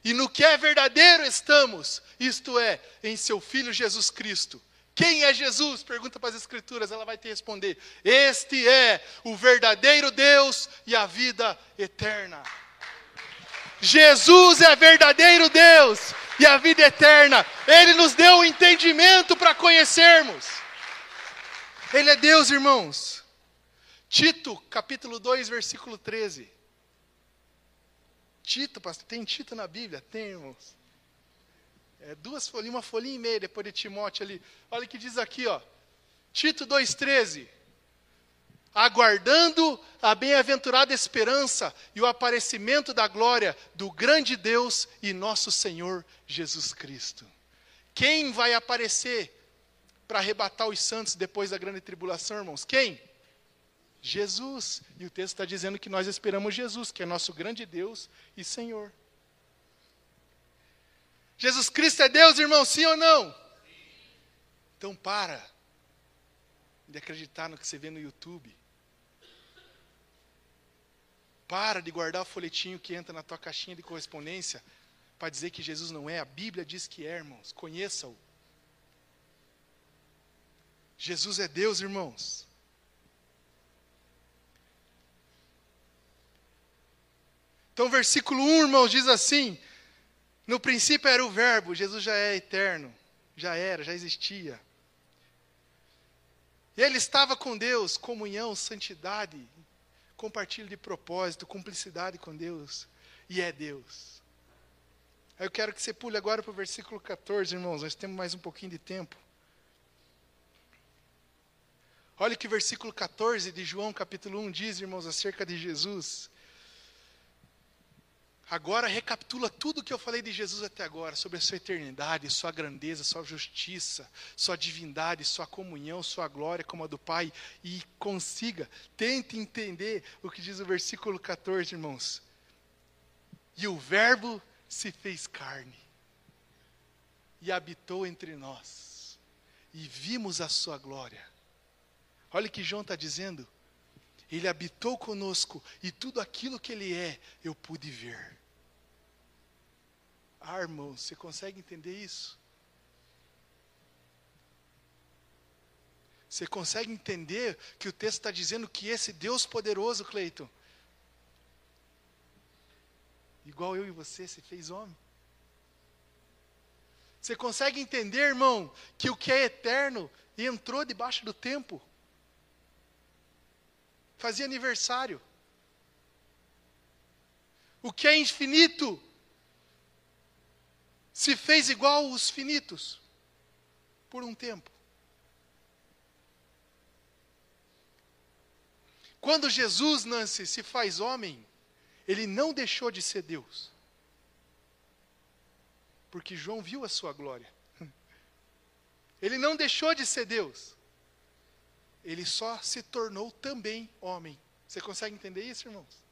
E no que é verdadeiro estamos, isto é, em seu Filho Jesus Cristo. Quem é Jesus? Pergunta para as Escrituras, ela vai te responder. Este é o verdadeiro Deus e a vida eterna. Jesus é verdadeiro Deus e a vida eterna. Ele nos deu o entendimento para conhecermos. Ele é Deus, irmãos. Tito, capítulo 2, versículo 13. Tito, pastor, tem Tito na Bíblia? Tem, irmãos. É duas folhinhas, uma folhinha e meia depois de Timóteo ali. Olha o que diz aqui, ó. Tito 2,13. Aguardando a bem-aventurada esperança e o aparecimento da glória do grande Deus e nosso Senhor Jesus Cristo. Quem vai aparecer para arrebatar os santos depois da grande tribulação, irmãos? Quem? Jesus. E o texto está dizendo que nós esperamos Jesus, que é nosso grande Deus e Senhor. Jesus Cristo é Deus, irmão, sim ou não? Então para de acreditar no que você vê no YouTube. Para de guardar o folhetinho que entra na tua caixinha de correspondência para dizer que Jesus não é. A Bíblia diz que é, irmãos. Conheça-o. Jesus é Deus, irmãos. Então, versículo 1, irmãos, diz assim: No princípio era o Verbo, Jesus já é eterno, já era, já existia. Ele estava com Deus, comunhão, santidade, compartilho de propósito, cumplicidade com Deus, e é Deus. Eu quero que você pule agora para o versículo 14, irmãos, nós temos mais um pouquinho de tempo. Olha que versículo 14 de João capítulo 1 diz, irmãos, acerca de Jesus. Agora recapitula tudo o que eu falei de Jesus até agora, sobre a sua eternidade, sua grandeza, sua justiça, sua divindade, sua comunhão, sua glória como a do Pai, e consiga, tente entender o que diz o versículo 14, irmãos. E o Verbo se fez carne e habitou entre nós, e vimos a sua glória. Olha o que João está dizendo. Ele habitou conosco e tudo aquilo que ele é, eu pude ver. Ah, irmão, você consegue entender isso? Você consegue entender que o texto está dizendo que esse Deus poderoso, Cleiton, igual eu e você, se fez homem? Você consegue entender, irmão, que o que é eterno entrou debaixo do tempo? Fazia aniversário. O que é infinito se fez igual aos finitos por um tempo. Quando Jesus, Nancy, se faz homem, ele não deixou de ser Deus. Porque João viu a sua glória. Ele não deixou de ser Deus. Ele só se tornou também homem. Você consegue entender isso, irmãos?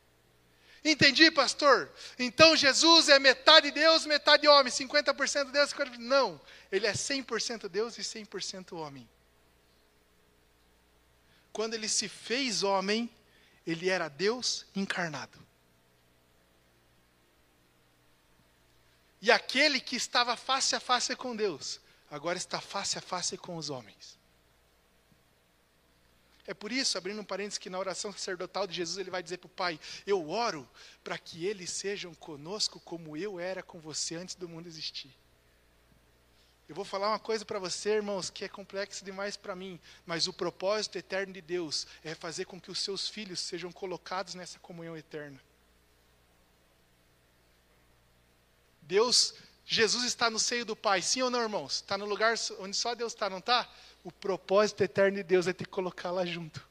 Entendi, pastor? Então Jesus é metade Deus, metade homem, 50% Deus, 50%. Não, ele é 100% Deus e 100% homem. Quando ele se fez homem, ele era Deus encarnado. E aquele que estava face a face com Deus, agora está face a face com os homens. É por isso, abrindo um parênteses, que na oração sacerdotal de Jesus ele vai dizer para o Pai: Eu oro para que eles sejam conosco como eu era com você antes do mundo existir. Eu vou falar uma coisa para você, irmãos, que é complexo demais para mim, mas o propósito eterno de Deus é fazer com que os seus filhos sejam colocados nessa comunhão eterna. Deus, Jesus está no seio do Pai, sim ou não, irmãos? Está no lugar onde só Deus está, não está? O propósito eterno de Deus é te colocar lá junto.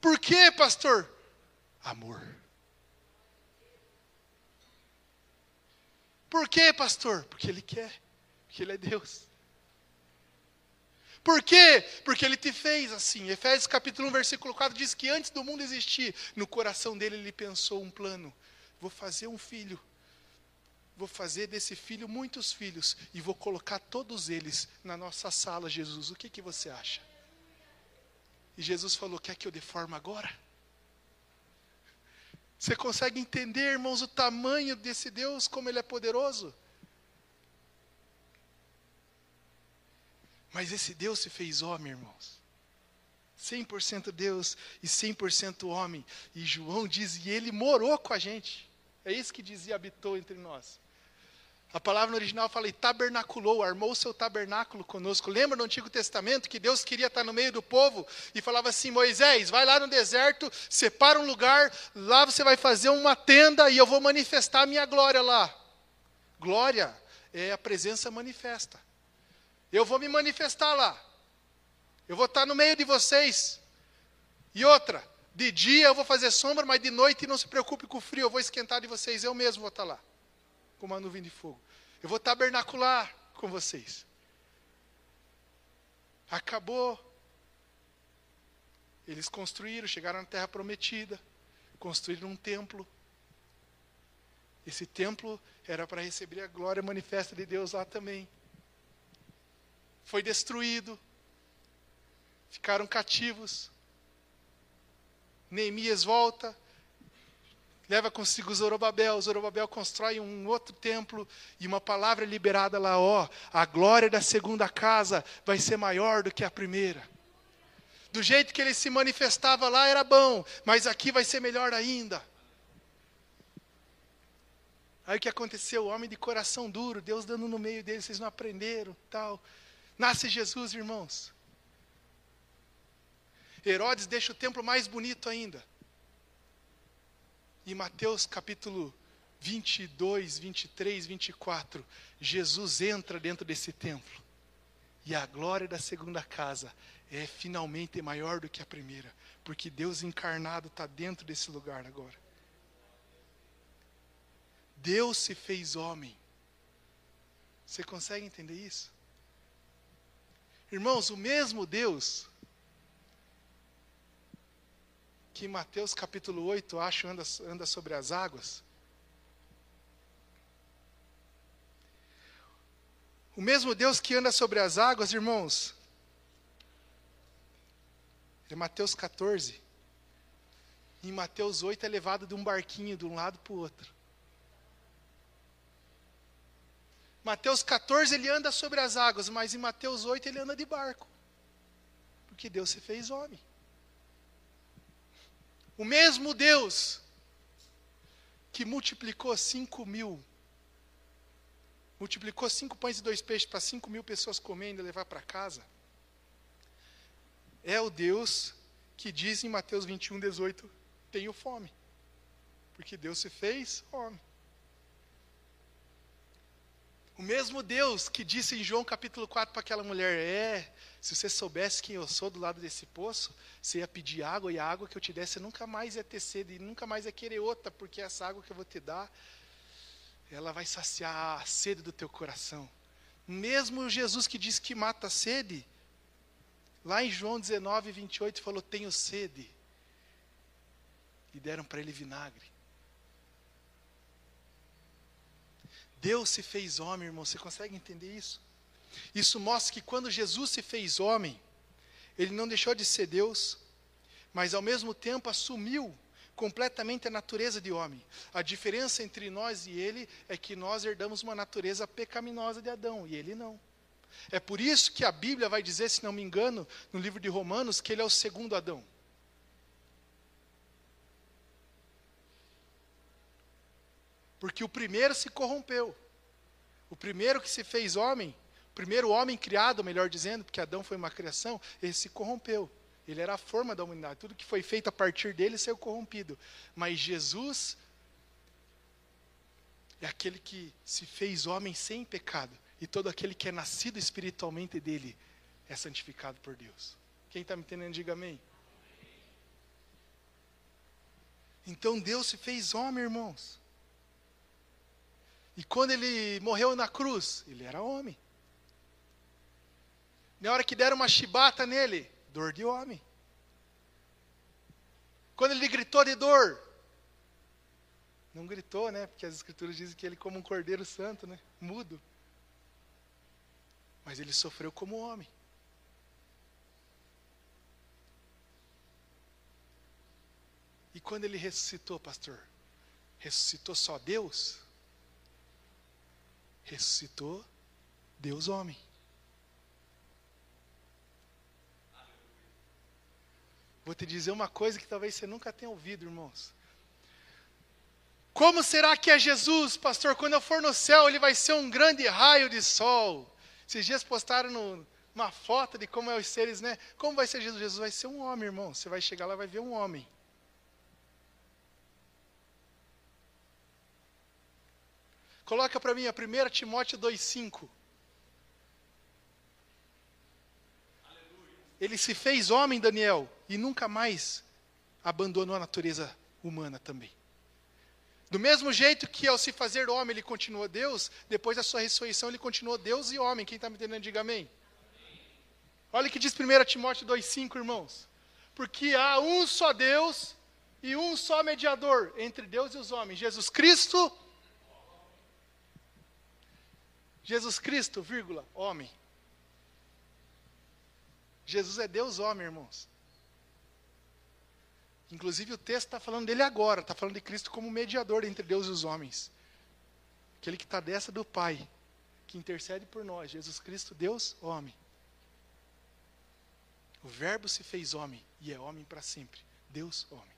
Por quê, pastor? Amor. Por quê, pastor? Porque Ele quer, porque Ele é Deus. Por quê? Porque Ele te fez assim. Efésios capítulo 1, versículo 4 diz que antes do mundo existir, no coração dele Ele pensou um plano vou fazer um filho. Vou fazer desse filho muitos filhos e vou colocar todos eles na nossa sala, Jesus. O que, que você acha? E Jesus falou: Quer que eu deforme agora? Você consegue entender, irmãos, o tamanho desse Deus, como ele é poderoso? Mas esse Deus se fez homem, irmãos. 100% Deus e 100% homem. E João diz, e ele morou com a gente. É isso que dizia, habitou entre nós. A palavra no original fala, e tabernaculou, armou o seu tabernáculo conosco. Lembra no Antigo Testamento que Deus queria estar no meio do povo e falava assim: Moisés, vai lá no deserto, separa um lugar, lá você vai fazer uma tenda e eu vou manifestar a minha glória lá. Glória é a presença manifesta. Eu vou me manifestar lá. Eu vou estar no meio de vocês. E outra, de dia eu vou fazer sombra, mas de noite não se preocupe com o frio, eu vou esquentar de vocês, eu mesmo vou estar lá, com uma nuvem de fogo. Eu vou tabernacular com vocês. Acabou. Eles construíram, chegaram na terra prometida, construíram um templo. Esse templo era para receber a glória manifesta de Deus lá também. Foi destruído ficaram cativos. Neemias volta, leva consigo Zorobabel. Zorobabel constrói um outro templo e uma palavra liberada lá: ó, a glória da segunda casa vai ser maior do que a primeira. Do jeito que ele se manifestava lá era bom, mas aqui vai ser melhor ainda. Aí o que aconteceu? O homem de coração duro, Deus dando no meio dele, vocês não aprenderam, tal. Nasce Jesus, irmãos. Herodes deixa o templo mais bonito ainda. Em Mateus capítulo 22, 23, 24, Jesus entra dentro desse templo. E a glória da segunda casa é finalmente maior do que a primeira, porque Deus encarnado está dentro desse lugar agora. Deus se fez homem. Você consegue entender isso? Irmãos, o mesmo Deus que Mateus capítulo 8, acho, anda, anda sobre as águas. O mesmo Deus que anda sobre as águas, irmãos, é Mateus 14. Em Mateus 8 é levado de um barquinho de um lado para o outro. Mateus 14 ele anda sobre as águas, mas em Mateus 8 ele anda de barco. Porque Deus se fez homem. O mesmo Deus que multiplicou cinco mil, multiplicou cinco pães e dois peixes para cinco mil pessoas comendo e levar para casa, é o Deus que diz em Mateus 21, 18: Tenho fome. Porque Deus se fez homem. O mesmo Deus que disse em João capítulo 4 para aquela mulher: É, se você soubesse quem eu sou do lado desse poço, você ia pedir água e a água que eu te desse nunca mais ia ter sede e nunca mais ia querer outra, porque essa água que eu vou te dar, ela vai saciar a sede do teu coração. Mesmo Jesus que diz que mata a sede, lá em João 19, 28, falou: Tenho sede. E deram para ele vinagre. Deus se fez homem, irmão. Você consegue entender isso? Isso mostra que quando Jesus se fez homem, ele não deixou de ser Deus, mas ao mesmo tempo assumiu completamente a natureza de homem. A diferença entre nós e ele é que nós herdamos uma natureza pecaminosa de Adão e ele não. É por isso que a Bíblia vai dizer, se não me engano, no livro de Romanos, que ele é o segundo Adão. Porque o primeiro se corrompeu. O primeiro que se fez homem, o primeiro homem criado, melhor dizendo, porque Adão foi uma criação, ele se corrompeu. Ele era a forma da humanidade. Tudo que foi feito a partir dele saiu corrompido. Mas Jesus é aquele que se fez homem sem pecado. E todo aquele que é nascido espiritualmente dele é santificado por Deus. Quem está me entendendo, diga amém. Então Deus se fez homem, irmãos. E quando ele morreu na cruz, ele era homem. Na hora que deram uma chibata nele, dor de homem. Quando ele gritou de dor, não gritou, né? Porque as escrituras dizem que ele como um cordeiro santo, né? Mudo. Mas ele sofreu como homem. E quando ele ressuscitou, pastor? Ressuscitou só Deus? Ressuscitou Deus homem. Vou te dizer uma coisa que talvez você nunca tenha ouvido, irmãos. Como será que é Jesus, pastor? Quando eu for no céu, ele vai ser um grande raio de sol. Esses dias postaram no, uma foto de como é os seres, né? Como vai ser Jesus? Jesus vai ser um homem, irmão. Você vai chegar lá e vai ver um homem. Coloca para mim a 1 Timóteo 2,5. Ele se fez homem, Daniel, e nunca mais abandonou a natureza humana também. Do mesmo jeito que ao se fazer homem ele continuou Deus, depois da sua ressurreição ele continuou Deus e homem. Quem está me entendendo, diga amém. Olha o que diz 1 Timóteo 2,5, irmãos. Porque há um só Deus e um só mediador entre Deus e os homens, Jesus Cristo, Jesus Cristo, vírgula, homem. Jesus é Deus homem, irmãos. Inclusive o texto está falando dele agora, está falando de Cristo como mediador entre Deus e os homens. Aquele que está dessa do Pai, que intercede por nós. Jesus Cristo, Deus, homem. O Verbo se fez homem e é homem para sempre. Deus, homem.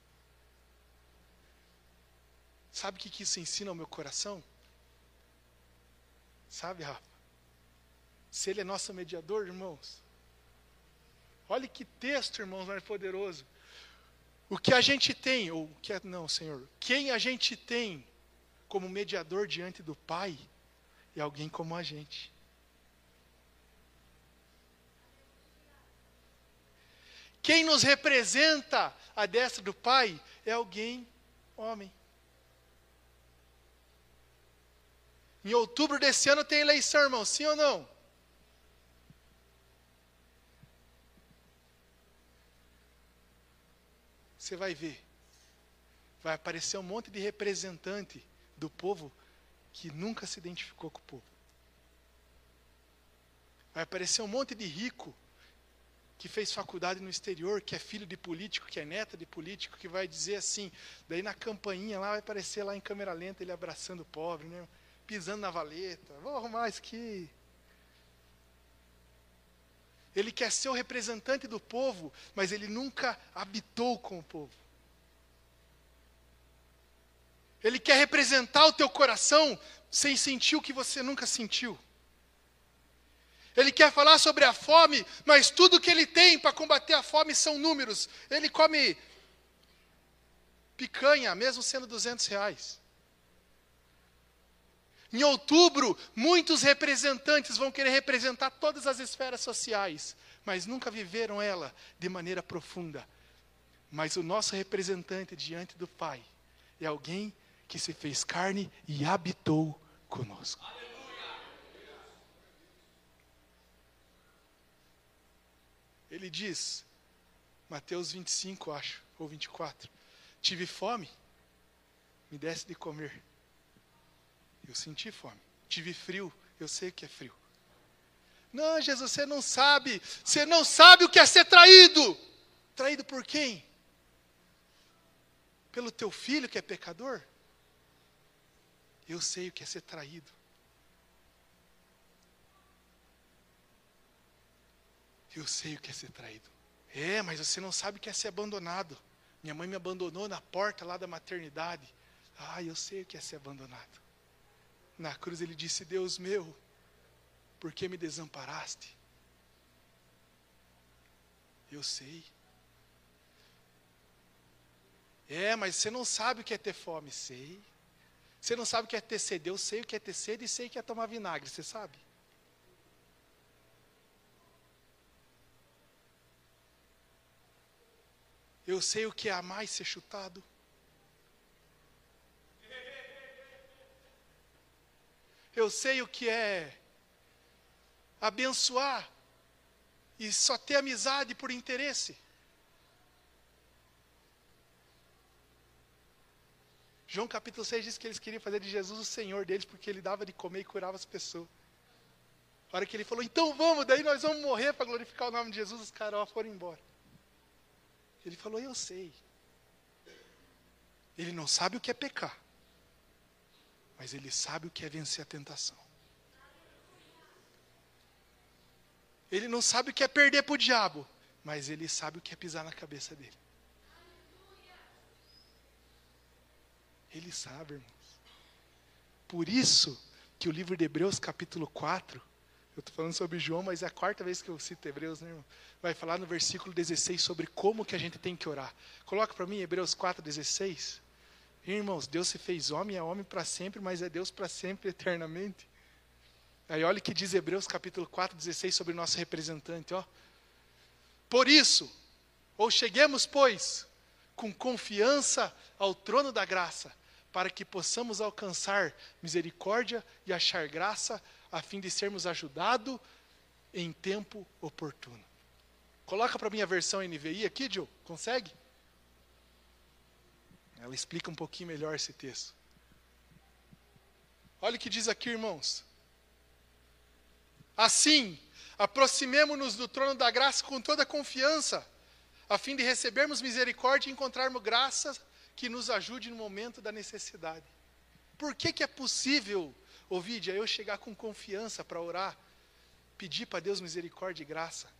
Sabe o que isso ensina ao meu coração? Sabe, Rafa? Se ele é nosso mediador, irmãos. Olha que texto, irmãos, mais poderoso. O que a gente tem, ou que é, não, Senhor, quem a gente tem como mediador diante do Pai é alguém como a gente. Quem nos representa a destra do Pai é alguém homem. Em outubro desse ano tem eleição, irmão, sim ou não? Você vai ver. Vai aparecer um monte de representante do povo que nunca se identificou com o povo. Vai aparecer um monte de rico que fez faculdade no exterior, que é filho de político, que é neta de político, que vai dizer assim, daí na campainha lá vai aparecer lá em câmera lenta ele abraçando o pobre, né? Pisando na valeta. Vou arrumar isso aqui. Ele quer ser o representante do povo, mas ele nunca habitou com o povo. Ele quer representar o teu coração sem sentir o que você nunca sentiu. Ele quer falar sobre a fome, mas tudo que ele tem para combater a fome são números. Ele come picanha, mesmo sendo 200 reais. Em outubro, muitos representantes vão querer representar todas as esferas sociais, mas nunca viveram ela de maneira profunda. Mas o nosso representante diante do Pai é alguém que se fez carne e habitou conosco. Ele diz, Mateus 25, acho, ou 24: Tive fome, me desse de comer. Eu senti fome. Tive frio, eu sei que é frio. Não, Jesus, você não sabe, você não sabe o que é ser traído. Traído por quem? Pelo teu filho que é pecador? Eu sei o que é ser traído. Eu sei o que é ser traído. É, mas você não sabe o que é ser abandonado. Minha mãe me abandonou na porta lá da maternidade. Ah, eu sei o que é ser abandonado. Na cruz ele disse: Deus meu, por que me desamparaste? Eu sei. É, mas você não sabe o que é ter fome. Sei. Você não sabe o que é ter sede. Eu sei o que é ter sede e sei o que é tomar vinagre. Você sabe? Eu sei o que é amar e ser chutado. Eu sei o que é abençoar e só ter amizade por interesse. João capítulo 6 diz que eles queriam fazer de Jesus o Senhor deles, porque ele dava de comer e curava as pessoas. A hora que ele falou, então vamos, daí nós vamos morrer para glorificar o nome de Jesus, os caras foram embora. Ele falou: Eu sei. Ele não sabe o que é pecar, mas ele sabe o que é vencer a tentação. Ele não sabe o que é perder para o diabo, mas ele sabe o que é pisar na cabeça dele. Ele sabe, irmãos. Por isso que o livro de Hebreus, capítulo 4, eu estou falando sobre João, mas é a quarta vez que eu cito Hebreus, né, irmão? Vai falar no versículo 16 sobre como que a gente tem que orar. Coloca para mim Hebreus 4, 16. Irmãos, Deus se fez homem, é homem para sempre, mas é Deus para sempre, eternamente. Aí olha o que diz Hebreus capítulo 4, 16 sobre o nosso representante, ó. Por isso, ou cheguemos, pois, com confiança ao trono da graça, para que possamos alcançar misericórdia e achar graça a fim de sermos ajudados em tempo oportuno. Coloca para mim a versão NVI aqui, Joe. Consegue? Ela explica um pouquinho melhor esse texto. Olha o que diz aqui, irmãos. Assim, aproximemo-nos do trono da graça com toda confiança, a fim de recebermos misericórdia e encontrarmos graça que nos ajude no momento da necessidade. Por que, que é possível Ouvide, aí eu chegar com confiança para orar, pedir para Deus misericórdia e graça,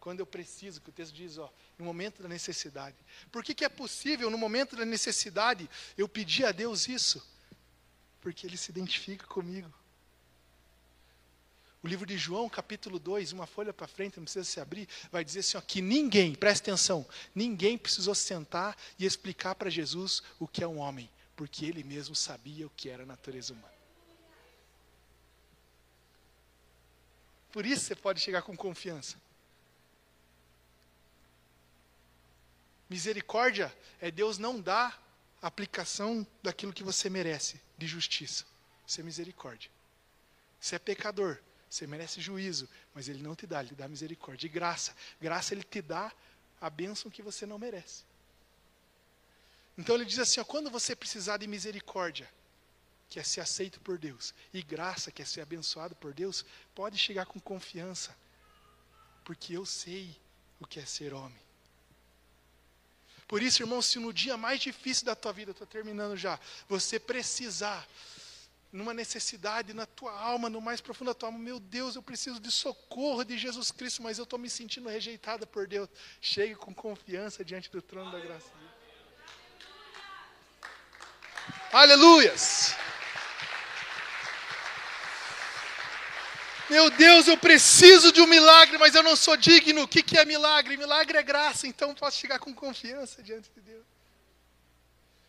quando eu preciso, que o texto diz, ó, no momento da necessidade. Por que, que é possível, no momento da necessidade, eu pedir a Deus isso? Porque Ele se identifica comigo. O livro de João, capítulo 2, uma folha para frente, não precisa se abrir, vai dizer assim: ó, que ninguém, preste atenção, ninguém precisou sentar e explicar para Jesus o que é um homem, porque ele mesmo sabia o que era a natureza humana. Por isso você pode chegar com confiança. Misericórdia é Deus não dar aplicação daquilo que você merece de justiça. Isso é misericórdia. Você é pecador, você merece juízo, mas Ele não te dá, Ele dá misericórdia. E graça. Graça Ele te dá a bênção que você não merece. Então Ele diz assim: ó, quando você precisar de misericórdia, que é ser aceito por Deus, e graça, que é ser abençoado por Deus, pode chegar com confiança, porque eu sei o que é ser homem. Por isso, irmão, se no dia mais difícil da tua vida, estou terminando já, você precisar, numa necessidade na tua alma, no mais profundo da tua alma, meu Deus, eu preciso de socorro de Jesus Cristo, mas eu estou me sentindo rejeitada por Deus. Chegue com confiança diante do trono da graça. Aleluias! Meu Deus, eu preciso de um milagre, mas eu não sou digno. O que, é milagre? Milagre é graça, então posso chegar com confiança diante de Deus.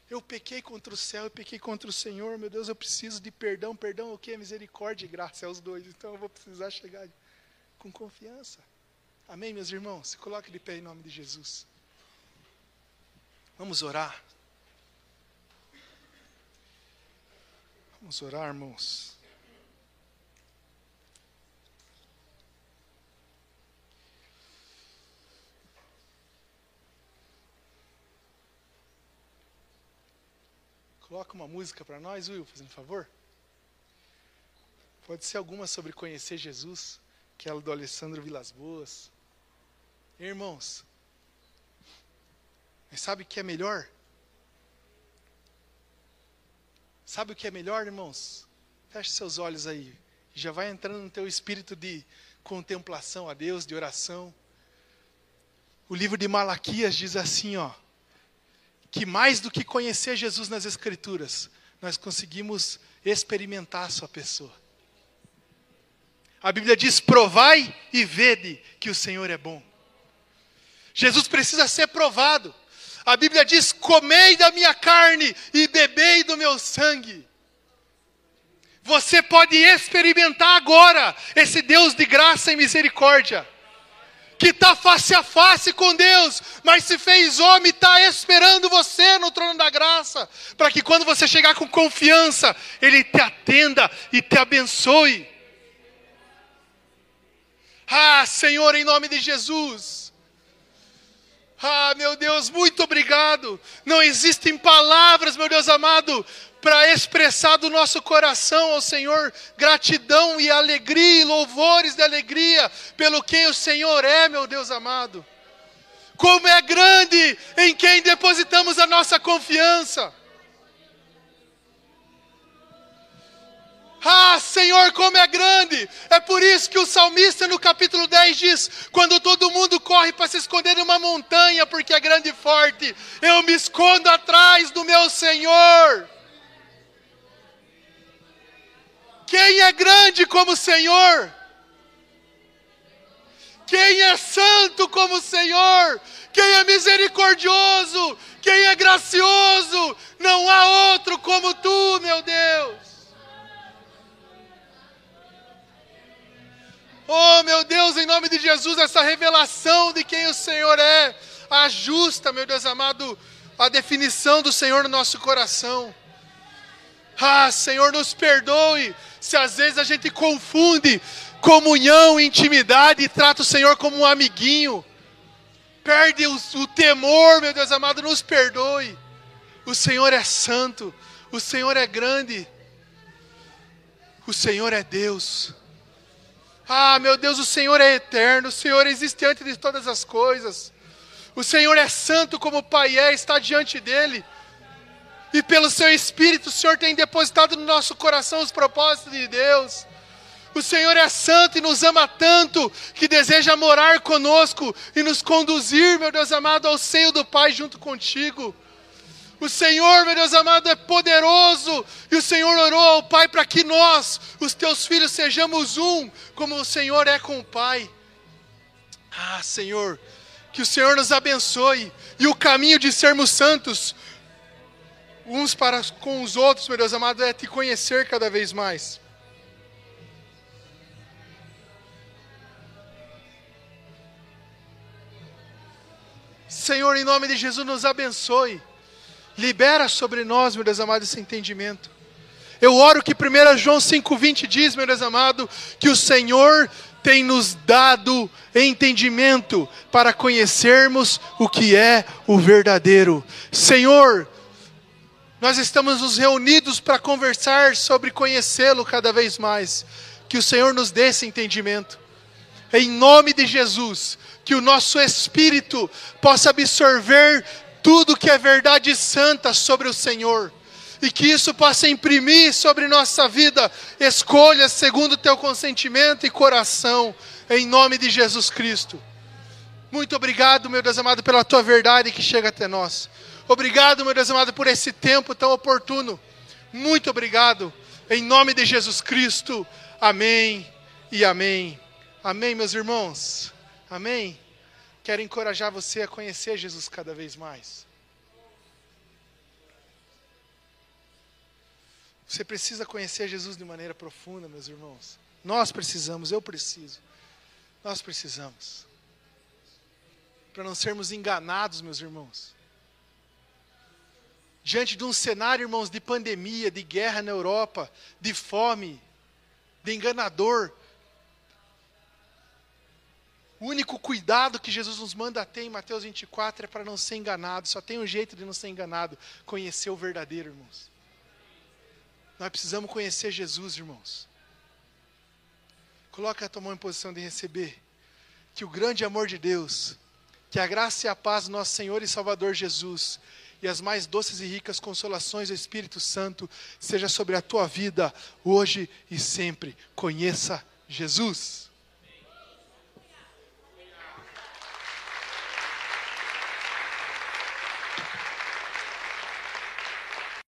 Eu pequei contra o céu, eu pequei contra o Senhor, meu Deus, eu preciso de perdão. Perdão é o que? Misericórdia e graça, é os dois. Então eu vou precisar chegar com confiança. Amém, meus irmãos? Se coloque de pé em nome de Jesus. Vamos orar. Vamos orar, irmãos. Coloca uma música para nós, Will, fazendo favor. Pode ser alguma sobre conhecer Jesus, aquela do Alessandro Vilas Boas. Irmãos, mas sabe o que é melhor? Sabe o que é melhor, irmãos? Feche seus olhos aí. Já vai entrando no teu espírito de contemplação a Deus, de oração. O livro de Malaquias diz assim, ó, que mais do que conhecer Jesus nas Escrituras, nós conseguimos experimentar a sua pessoa. A Bíblia diz: provai e vede que o Senhor é bom. Jesus precisa ser provado. A Bíblia diz: comei da minha carne e bebei do meu sangue. Você pode experimentar agora esse Deus de graça e misericórdia que está face a face com Deus, mas se fez homem, está esperando você no trono da graça, para que quando você chegar com confiança, Ele te atenda e te abençoe. Ah, Senhor, em nome de Jesus. Ah, meu Deus, muito obrigado. Não existem palavras, meu Deus amado, para expressar do nosso coração ao Senhor gratidão e alegria, e louvores de alegria pelo quem o Senhor é, meu Deus amado. Como é grande em quem depositamos a nossa confiança. Ah, Senhor, como é grande! É por isso que o salmista no capítulo 10 diz: quando todo mundo corre para se esconder numa montanha, porque é grande e forte, eu me escondo atrás do meu Senhor. Quem é grande como o Senhor? Quem é santo como o Senhor? Quem é misericordioso? Quem é gracioso? Não há outro como tu, meu Deus. Oh, meu Deus, em nome de Jesus, essa revelação de quem o Senhor é, ajusta, meu Deus amado, a definição do Senhor no nosso coração. Ah, Senhor, nos perdoe se às vezes a gente confunde comunhão, intimidade e trata o Senhor como um amiguinho. Perde o, o temor, meu Deus amado, nos perdoe. O Senhor é santo, o Senhor é grande, o Senhor é Deus. Ah, meu Deus, o Senhor é eterno, o Senhor existe antes de todas as coisas. O Senhor é santo como o Pai é, está diante dele e pelo seu Espírito, o Senhor tem depositado no nosso coração os propósitos de Deus. O Senhor é santo e nos ama tanto que deseja morar conosco e nos conduzir, meu Deus amado, ao seio do Pai junto contigo. O Senhor, meu Deus amado, é poderoso e o Senhor orou ao Pai para que nós, os teus filhos, sejamos um, como o Senhor é com o Pai. Ah, Senhor, que o Senhor nos abençoe e o caminho de sermos santos uns para com os outros, meu Deus amado, é te conhecer cada vez mais. Senhor, em nome de Jesus, nos abençoe. Libera sobre nós, meu Deus amado, esse entendimento. Eu oro que 1 João 5,20 diz, meu Deus amado, que o Senhor tem nos dado entendimento para conhecermos o que é o verdadeiro. Senhor, nós estamos nos reunidos para conversar sobre conhecê-lo cada vez mais. Que o Senhor nos dê esse entendimento. Em nome de Jesus, que o nosso espírito possa absorver tudo que é verdade santa sobre o Senhor. E que isso possa imprimir sobre nossa vida escolhas segundo o teu consentimento e coração, em nome de Jesus Cristo. Muito obrigado, meu Deus amado, pela tua verdade que chega até nós. Obrigado, meu Deus amado, por esse tempo tão oportuno. Muito obrigado. Em nome de Jesus Cristo. Amém e amém. Amém, meus irmãos. Amém. Quero encorajar você a conhecer Jesus cada vez mais. Você precisa conhecer Jesus de maneira profunda, meus irmãos. Nós precisamos, eu preciso. Nós precisamos. Para não sermos enganados, meus irmãos. Diante de um cenário, irmãos, de pandemia, de guerra na Europa, de fome, de enganador, o único cuidado que Jesus nos manda ter em Mateus 24 é para não ser enganado. Só tem um jeito de não ser enganado: conhecer o verdadeiro, irmãos. Nós precisamos conhecer Jesus, irmãos. Coloca a tua mão em posição de receber. Que o grande amor de Deus, que a graça e a paz do nosso Senhor e Salvador Jesus, e as mais doces e ricas consolações do Espírito Santo seja sobre a tua vida hoje e sempre. Conheça Jesus.